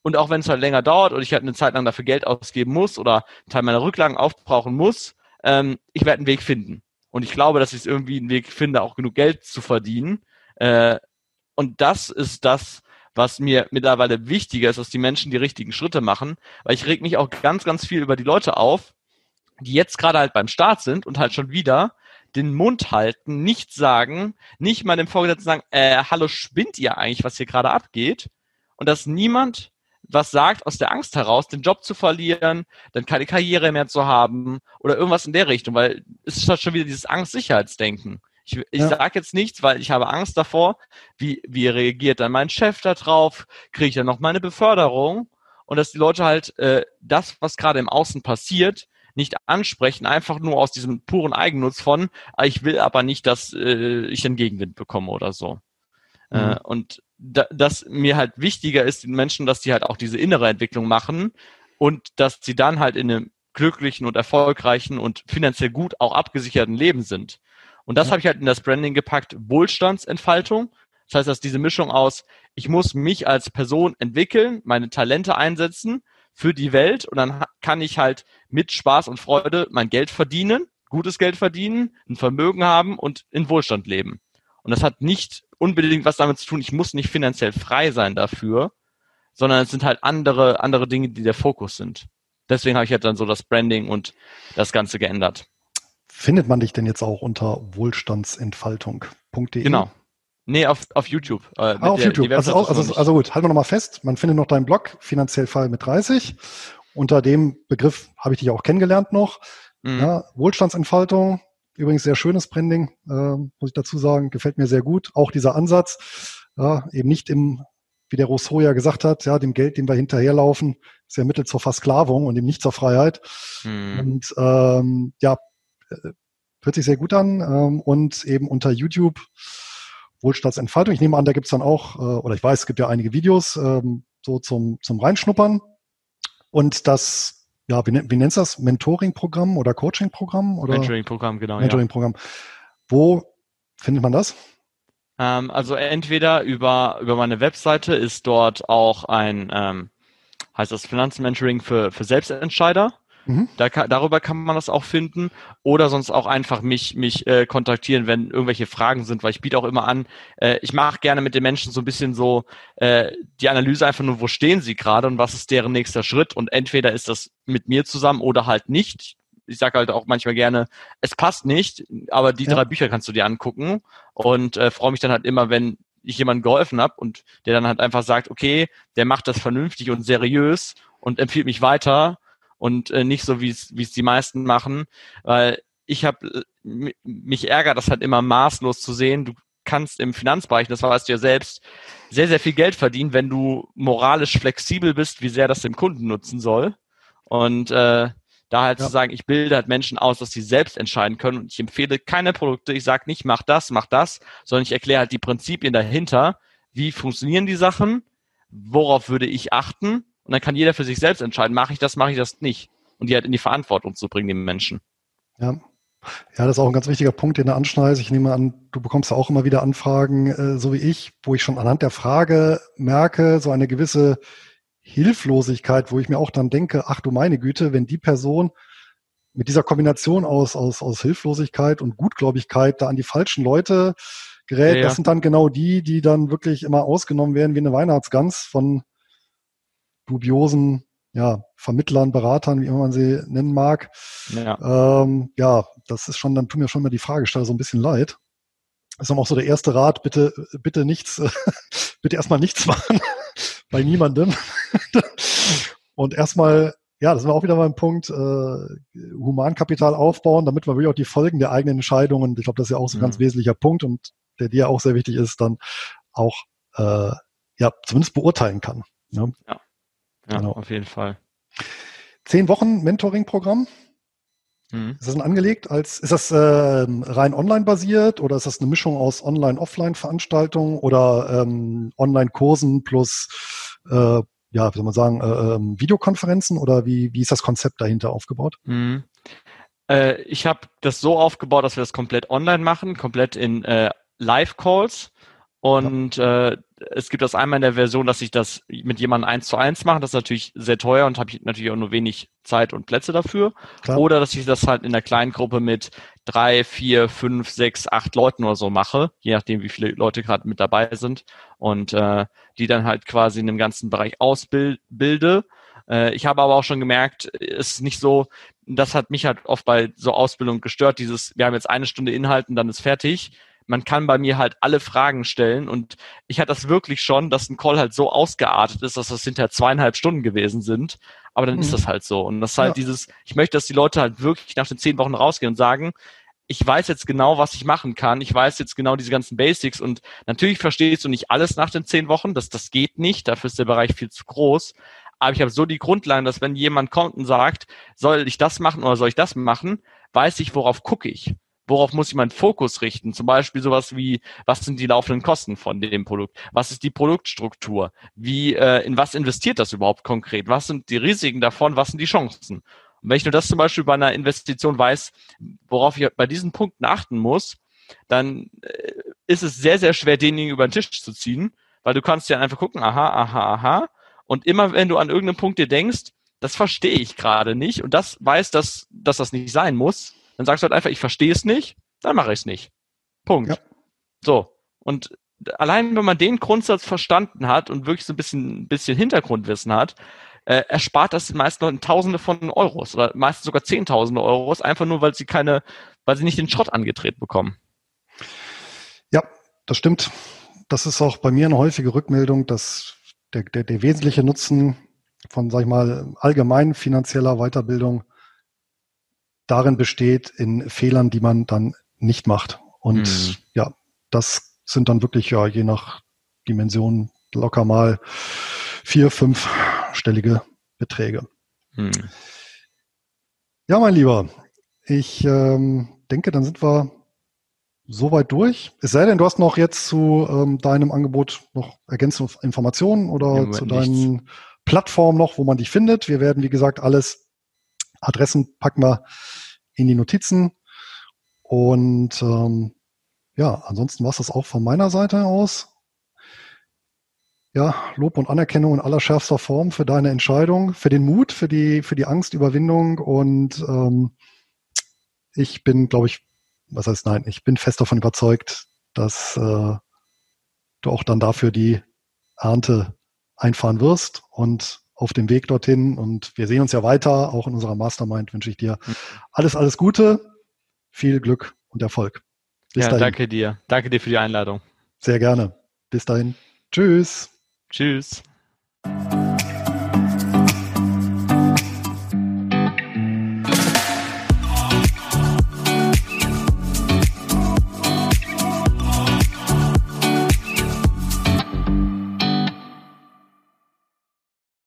Und auch wenn es halt länger dauert oder ich halt eine Zeit lang dafür Geld ausgeben muss oder einen Teil meiner Rücklagen aufbrauchen muss, ähm, ich werde einen Weg finden. Und ich glaube, dass ich irgendwie einen Weg finde, auch genug Geld zu verdienen. Äh, und das ist das, was mir mittlerweile wichtiger ist, dass die Menschen die richtigen Schritte machen, weil ich reg mich auch ganz, ganz viel über die Leute auf, die jetzt gerade halt beim Start sind und halt schon wieder den Mund halten, nichts sagen, nicht mal dem Vorgesetzten sagen, äh, hallo, spinnt ihr eigentlich, was hier gerade abgeht? Und dass niemand was sagt aus der Angst heraus, den Job zu verlieren, dann keine Karriere mehr zu haben oder irgendwas in der Richtung, weil es ist halt schon wieder dieses Angst-Sicherheitsdenken. Ich, ich ja. sage jetzt nichts, weil ich habe Angst davor, wie, wie reagiert dann mein Chef da drauf, kriege ich dann noch meine Beförderung und dass die Leute halt äh, das, was gerade im Außen passiert, nicht ansprechen, einfach nur aus diesem puren Eigennutz von, ah, ich will aber nicht, dass äh, ich einen Gegenwind bekomme oder so. Äh, mhm. Äh, und da, dass mir halt wichtiger ist, den Menschen, dass die halt auch diese innere Entwicklung machen und dass sie dann halt in einem glücklichen und erfolgreichen und finanziell gut auch abgesicherten Leben sind. Und das ja. habe ich halt in das Branding gepackt, Wohlstandsentfaltung. Das heißt, dass diese Mischung aus, ich muss mich als Person entwickeln, meine Talente einsetzen für die Welt und dann kann ich halt mit Spaß und Freude mein Geld verdienen, gutes Geld verdienen, ein Vermögen haben und in Wohlstand leben. Und das hat nicht unbedingt was damit zu tun, ich muss nicht finanziell frei sein dafür, sondern es sind halt andere, andere Dinge, die der Fokus sind. Deswegen habe ich halt dann so das Branding und das Ganze geändert. Findet man dich denn jetzt auch unter wohlstandsentfaltung.de? Genau. Nee, auf, auf YouTube. Äh, ah, auf der, YouTube. Also, also, also, gut, halten wir nochmal fest. Man findet noch deinen Blog, finanziell frei mit 30. Unter dem Begriff habe ich dich auch kennengelernt noch. Mhm. Ja, Wohlstandsentfaltung, übrigens sehr schönes Branding, äh, muss ich dazu sagen, gefällt mir sehr gut. Auch dieser Ansatz, ja, eben nicht im, wie der Rousseau ja gesagt hat, ja, dem Geld, dem wir hinterherlaufen, ist ja Mittel zur Versklavung und eben nicht zur Freiheit. Mhm. Und ähm, ja, äh, hört sich sehr gut an. Ähm, und eben unter YouTube Wohlstandsentfaltung. Ich nehme an, da gibt's dann auch, äh, oder ich weiß, es gibt ja einige Videos ähm, so zum, zum Reinschnuppern. Und das, ja, wie, wie nennst du das? Mentoring-Programm oder Coaching-Programm? Mentoring-Programm, genau. Mentoring-Programm. Ja. Wo findet man das? Ähm, also entweder über, über meine Webseite ist dort auch ein, ähm, heißt das Finanzmentoring für, für Selbstentscheider. Mhm. Da darüber kann man das auch finden oder sonst auch einfach mich mich äh, kontaktieren, wenn irgendwelche Fragen sind, weil ich biete auch immer an, äh, ich mache gerne mit den Menschen so ein bisschen so äh, die Analyse einfach nur, wo stehen sie gerade und was ist deren nächster Schritt und entweder ist das mit mir zusammen oder halt nicht. Ich sage halt auch manchmal gerne, es passt nicht, aber die ja. drei Bücher kannst du dir angucken und äh, freue mich dann halt immer, wenn ich jemandem geholfen habe und der dann halt einfach sagt, okay, der macht das vernünftig und seriös und empfiehlt mich weiter und äh, nicht so, wie es die meisten machen, weil ich habe äh, mich ärgert das halt immer maßlos zu sehen. Du kannst im Finanzbereich, das weißt du ja selbst, sehr, sehr viel Geld verdienen, wenn du moralisch flexibel bist, wie sehr das dem Kunden nutzen soll. Und äh, da halt ja. zu sagen, ich bilde halt Menschen aus, dass sie selbst entscheiden können und ich empfehle keine Produkte, ich sage nicht, mach das, mach das, sondern ich erkläre halt die Prinzipien dahinter, wie funktionieren die Sachen, worauf würde ich achten und dann kann jeder für sich selbst entscheiden, mache ich das, mache ich das nicht. Und die halt in die Verantwortung zu bringen, die Menschen. Ja. Ja, das ist auch ein ganz wichtiger Punkt, den du anschneidest. Ich nehme an, du bekommst ja auch immer wieder Anfragen, äh, so wie ich, wo ich schon anhand der Frage merke, so eine gewisse Hilflosigkeit, wo ich mir auch dann denke, ach du meine Güte, wenn die Person mit dieser Kombination aus, aus, aus Hilflosigkeit und Gutgläubigkeit da an die falschen Leute gerät, ja, ja. das sind dann genau die, die dann wirklich immer ausgenommen werden wie eine Weihnachtsgans von dubiosen ja, Vermittlern, Beratern, wie immer man sie nennen mag. Ja. Ähm, ja, das ist schon, dann tut mir schon mal die Fragesteller so ein bisschen leid. Das ist auch so der erste Rat, bitte, bitte nichts, bitte erstmal nichts machen bei niemandem. Und erstmal, ja, das sind wir auch wieder beim Punkt, äh, Humankapital aufbauen, damit wir wirklich auch die Folgen der eigenen Entscheidungen, ich glaube, das ist ja auch so ein mhm. ganz wesentlicher Punkt und der dir auch sehr wichtig ist, dann auch äh, ja zumindest beurteilen kann. Ne? Ja. Ja, genau. auf jeden Fall. Zehn Wochen Mentoring-Programm. Mhm. Ist das angelegt als, ist das äh, rein online basiert oder ist das eine Mischung aus Online-Offline-Veranstaltungen oder ähm, Online-Kursen plus, äh, ja, wie soll man sagen, äh, ähm, Videokonferenzen oder wie, wie ist das Konzept dahinter aufgebaut? Mhm. Äh, ich habe das so aufgebaut, dass wir das komplett online machen, komplett in äh, Live-Calls und ja. äh, es gibt das einmal in der Version, dass ich das mit jemandem eins zu eins mache. Das ist natürlich sehr teuer und habe ich natürlich auch nur wenig Zeit und Plätze dafür. Klar. Oder dass ich das halt in der kleinen Gruppe mit drei, vier, fünf, sechs, acht Leuten oder so mache, je nachdem, wie viele Leute gerade mit dabei sind. Und äh, die dann halt quasi in dem ganzen Bereich ausbilde. Äh, ich habe aber auch schon gemerkt, es ist nicht so, das hat mich halt oft bei so Ausbildung gestört, dieses, wir haben jetzt eine Stunde Inhalten, dann ist fertig man kann bei mir halt alle Fragen stellen und ich hatte das wirklich schon, dass ein Call halt so ausgeartet ist, dass das hinter zweieinhalb Stunden gewesen sind. Aber dann mhm. ist das halt so. Und das ist halt ja. dieses, ich möchte, dass die Leute halt wirklich nach den zehn Wochen rausgehen und sagen, ich weiß jetzt genau, was ich machen kann. Ich weiß jetzt genau diese ganzen Basics und natürlich verstehst du nicht alles nach den zehn Wochen. Das, das geht nicht. Dafür ist der Bereich viel zu groß. Aber ich habe so die Grundlagen, dass wenn jemand kommt und sagt, soll ich das machen oder soll ich das machen, weiß ich, worauf gucke ich. Worauf muss ich meinen Fokus richten? Zum Beispiel sowas wie, was sind die laufenden Kosten von dem Produkt? Was ist die Produktstruktur? Wie, äh, in was investiert das überhaupt konkret? Was sind die Risiken davon? Was sind die Chancen? Und wenn ich nur das zum Beispiel bei einer Investition weiß, worauf ich bei diesen Punkten achten muss, dann äh, ist es sehr, sehr schwer, denjenigen über den Tisch zu ziehen, weil du kannst ja einfach gucken, aha, aha, aha. Und immer wenn du an irgendeinem Punkt dir denkst, das verstehe ich gerade nicht und das weiß, dass, dass das nicht sein muss, dann sagst du halt einfach, ich verstehe es nicht, dann mache ich es nicht. Punkt. Ja. So. Und allein wenn man den Grundsatz verstanden hat und wirklich so ein bisschen, bisschen Hintergrundwissen hat, äh, erspart das den meisten Leuten Tausende von Euros oder meistens sogar Zehntausende Euros, einfach nur, weil sie keine, weil sie nicht den Schrott angetreten bekommen. Ja, das stimmt. Das ist auch bei mir eine häufige Rückmeldung, dass der, der, der wesentliche Nutzen von, sag ich mal, allgemein finanzieller Weiterbildung darin besteht, in Fehlern, die man dann nicht macht. Und mhm. ja, das sind dann wirklich ja je nach Dimension locker mal vier, fünfstellige Beträge. Mhm. Ja, mein Lieber, ich ähm, denke, dann sind wir soweit durch. Es sei denn, du hast noch jetzt zu ähm, deinem Angebot noch ergänzende Informationen oder zu deinen nichts. Plattformen noch, wo man dich findet. Wir werden, wie gesagt, alles Adressen packen wir in die Notizen. Und ähm, ja, ansonsten war es das auch von meiner Seite aus. Ja, Lob und Anerkennung in allerschärfster Form für deine Entscheidung, für den Mut, für die, für die Angstüberwindung. Und ähm, ich bin, glaube ich, was heißt nein, ich bin fest davon überzeugt, dass äh, du auch dann dafür die Ernte einfahren wirst und auf dem Weg dorthin. Und wir sehen uns ja weiter. Auch in unserer Mastermind wünsche ich dir alles, alles Gute, viel Glück und Erfolg. Bis ja, dahin. danke dir. Danke dir für die Einladung. Sehr gerne. Bis dahin. Tschüss. Tschüss.